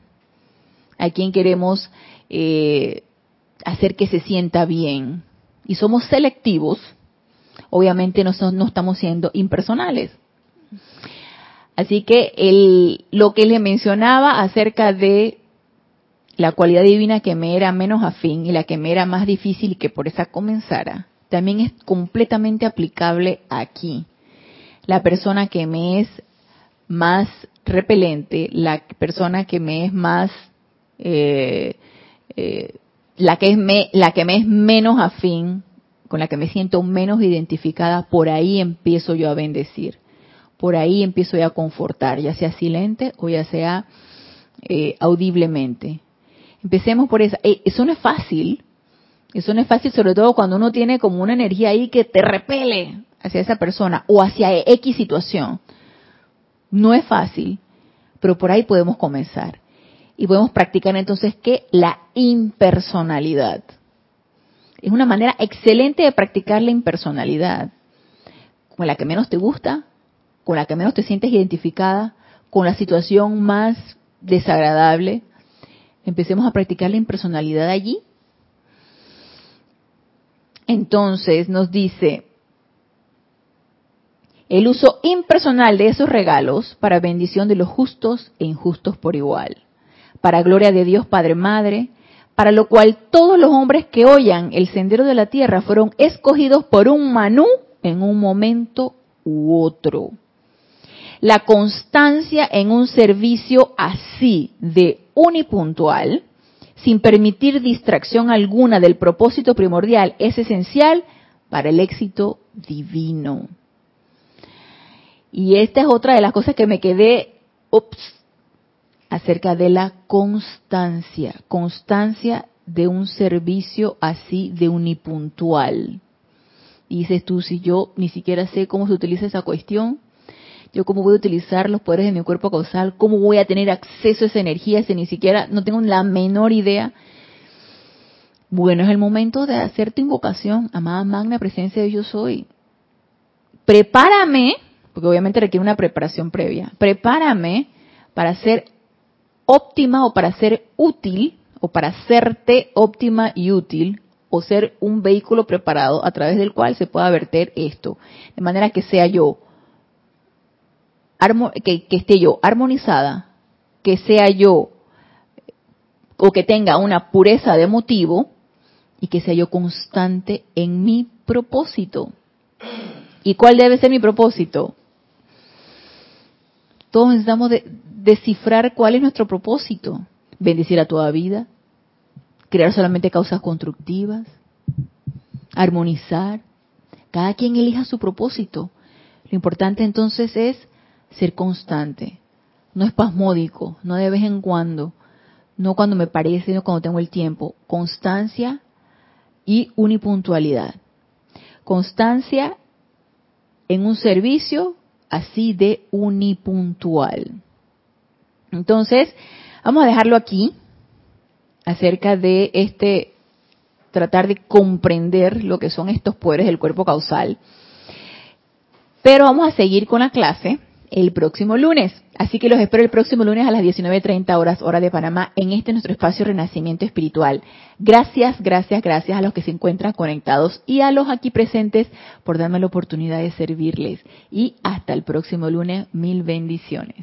¿A quién queremos eh, hacer que se sienta bien? Y somos selectivos, obviamente no, no estamos siendo impersonales. Así que el, lo que le mencionaba acerca de la cualidad divina que me era menos afín y la que me era más difícil y que por esa comenzara, también es completamente aplicable aquí. La persona que me es más repelente, la persona que me es más, eh, eh, la que es me, la que me es menos afín, con la que me siento menos identificada, por ahí empiezo yo a bendecir por ahí empiezo ya a confortar, ya sea silente o ya sea eh, audiblemente. Empecemos por eso. Eh, eso no es fácil. Eso no es fácil, sobre todo cuando uno tiene como una energía ahí que te repele hacia esa persona o hacia X situación. No es fácil, pero por ahí podemos comenzar. Y podemos practicar entonces que la impersonalidad. Es una manera excelente de practicar la impersonalidad. Con la que menos te gusta, con la que menos te sientes identificada, con la situación más desagradable, empecemos a practicar la impersonalidad allí. Entonces nos dice, el uso impersonal de esos regalos para bendición de los justos e injustos por igual, para gloria de Dios Padre Madre, para lo cual todos los hombres que oyan el sendero de la tierra fueron escogidos por un manú en un momento u otro. La constancia en un servicio así de unipuntual, sin permitir distracción alguna del propósito primordial, es esencial para el éxito divino. Y esta es otra de las cosas que me quedé, ups, acerca de la constancia, constancia de un servicio así de unipuntual. Dices tú, si yo ni siquiera sé cómo se utiliza esa cuestión, yo cómo voy a utilizar los poderes de mi cuerpo causal, cómo voy a tener acceso a esa energía si ni siquiera no tengo la menor idea. Bueno, es el momento de hacer tu invocación, amada magna presencia de yo soy. Prepárame, porque obviamente requiere una preparación previa, prepárame para ser óptima o para ser útil o para hacerte óptima y útil o ser un vehículo preparado a través del cual se pueda verter esto, de manera que sea yo que, esté yo armonizada, que sea yo o que tenga una pureza de motivo y que sea yo constante en mi propósito. ¿Y cuál debe ser mi propósito? Todos necesitamos descifrar cuál es nuestro propósito. Bendecir a toda vida, crear solamente causas constructivas, armonizar. Cada quien elija su propósito. Lo importante entonces es ser constante, no espasmódico, no de vez en cuando, no cuando me parece, sino cuando tengo el tiempo. Constancia y unipuntualidad. Constancia en un servicio así de unipuntual. Entonces, vamos a dejarlo aquí acerca de este tratar de comprender lo que son estos poderes del cuerpo causal. Pero vamos a seguir con la clase el próximo lunes. Así que los espero el próximo lunes a las 19.30 horas, hora de Panamá, en este nuestro espacio Renacimiento Espiritual. Gracias, gracias, gracias a los que se encuentran conectados y a los aquí presentes por darme la oportunidad de servirles. Y hasta el próximo lunes, mil bendiciones.